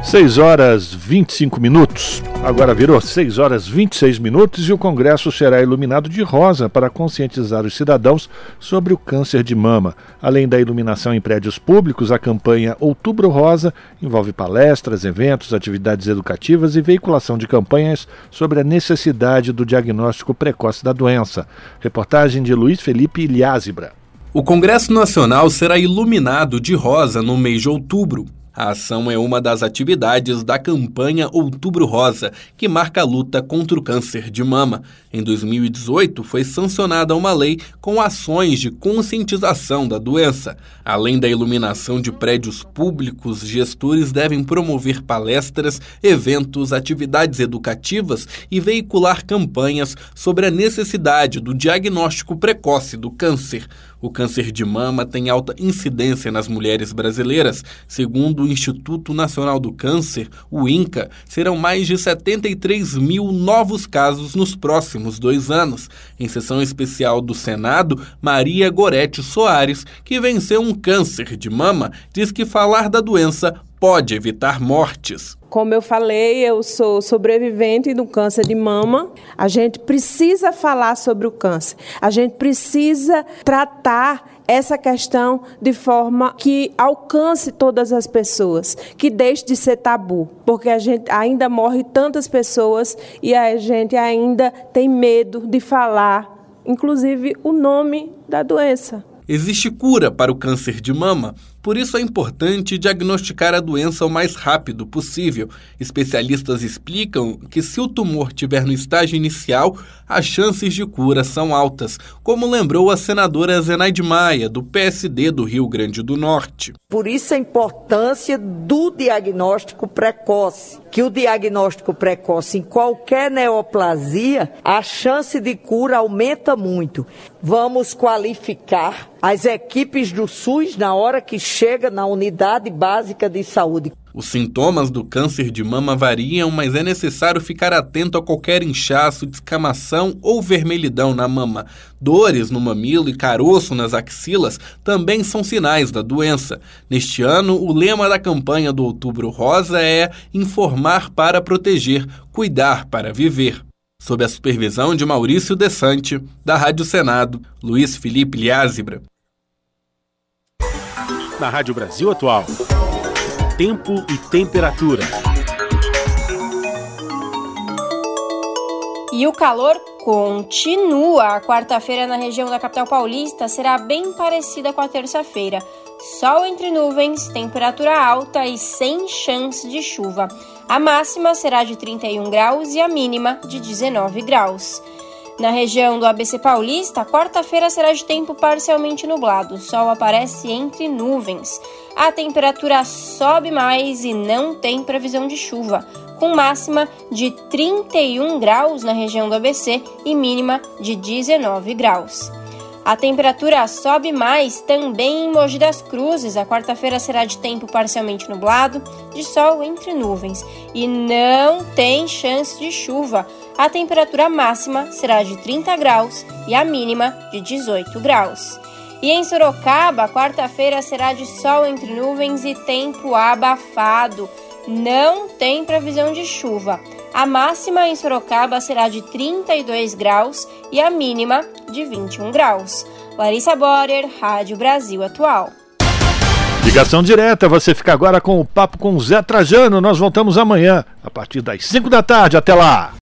6 horas 25 minutos. Agora virou 6 horas 26 minutos e o Congresso será iluminado de rosa para conscientizar os cidadãos sobre o câncer de mama. Além da iluminação em prédios públicos, a campanha Outubro Rosa envolve palestras, eventos, atividades educativas e veiculação de campanhas sobre a necessidade do diagnóstico precoce da doença. Reportagem de Luiz Felipe Ilházibra. O Congresso Nacional será iluminado de rosa no mês de outubro. A ação é uma das atividades da campanha Outubro Rosa, que marca a luta contra o câncer de mama. Em 2018, foi sancionada uma lei com ações de conscientização da doença. Além da iluminação de prédios públicos, gestores devem promover palestras, eventos, atividades educativas e veicular campanhas sobre a necessidade do diagnóstico precoce do câncer. O câncer de mama tem alta incidência nas mulheres brasileiras. Segundo o Instituto Nacional do Câncer, o INCA, serão mais de 73 mil novos casos nos próximos dois anos. Em sessão especial do Senado, Maria Gorete Soares, que venceu um câncer de mama, diz que falar da doença pode evitar mortes. Como eu falei, eu sou sobrevivente do câncer de mama. A gente precisa falar sobre o câncer. A gente precisa tratar essa questão de forma que alcance todas as pessoas, que deixe de ser tabu, porque a gente ainda morre tantas pessoas e a gente ainda tem medo de falar, inclusive o nome da doença. Existe cura para o câncer de mama? Por isso é importante diagnosticar a doença o mais rápido possível. Especialistas explicam que se o tumor estiver no estágio inicial, as chances de cura são altas, como lembrou a senadora Zenaide Maia, do PSD do Rio Grande do Norte. Por isso a importância do diagnóstico precoce, que o diagnóstico precoce em qualquer neoplasia, a chance de cura aumenta muito. Vamos qualificar as equipes do SUS na hora que chega na unidade básica de saúde. Os sintomas do câncer de mama variam, mas é necessário ficar atento a qualquer inchaço, descamação ou vermelhidão na mama. Dores no mamilo e caroço nas axilas também são sinais da doença. Neste ano, o lema da campanha do Outubro Rosa é informar para proteger, cuidar para viver. Sob a supervisão de Maurício Desante, da Rádio Senado, Luiz Felipe Liázebra. Na Rádio Brasil Atual tempo e temperatura. E o calor continua. A quarta-feira na região da capital paulista será bem parecida com a terça-feira. Sol entre nuvens, temperatura alta e sem chance de chuva. A máxima será de 31 graus e a mínima de 19 graus. Na região do ABC Paulista, quarta-feira será de tempo parcialmente nublado. O sol aparece entre nuvens. A temperatura sobe mais e não tem previsão de chuva, com máxima de 31 graus na região do ABC e mínima de 19 graus. A temperatura sobe mais também em Mogi das Cruzes. A quarta-feira será de tempo parcialmente nublado, de sol entre nuvens e não tem chance de chuva. A temperatura máxima será de 30 graus e a mínima de 18 graus. E em Sorocaba, quarta-feira será de sol entre nuvens e tempo abafado. Não tem previsão de chuva. A máxima em Sorocaba será de 32 graus e a mínima de 21 graus. Larissa Borer, Rádio Brasil Atual. Ligação direta, você fica agora com o papo com Zé Trajano. Nós voltamos amanhã, a partir das 5 da tarde. Até lá!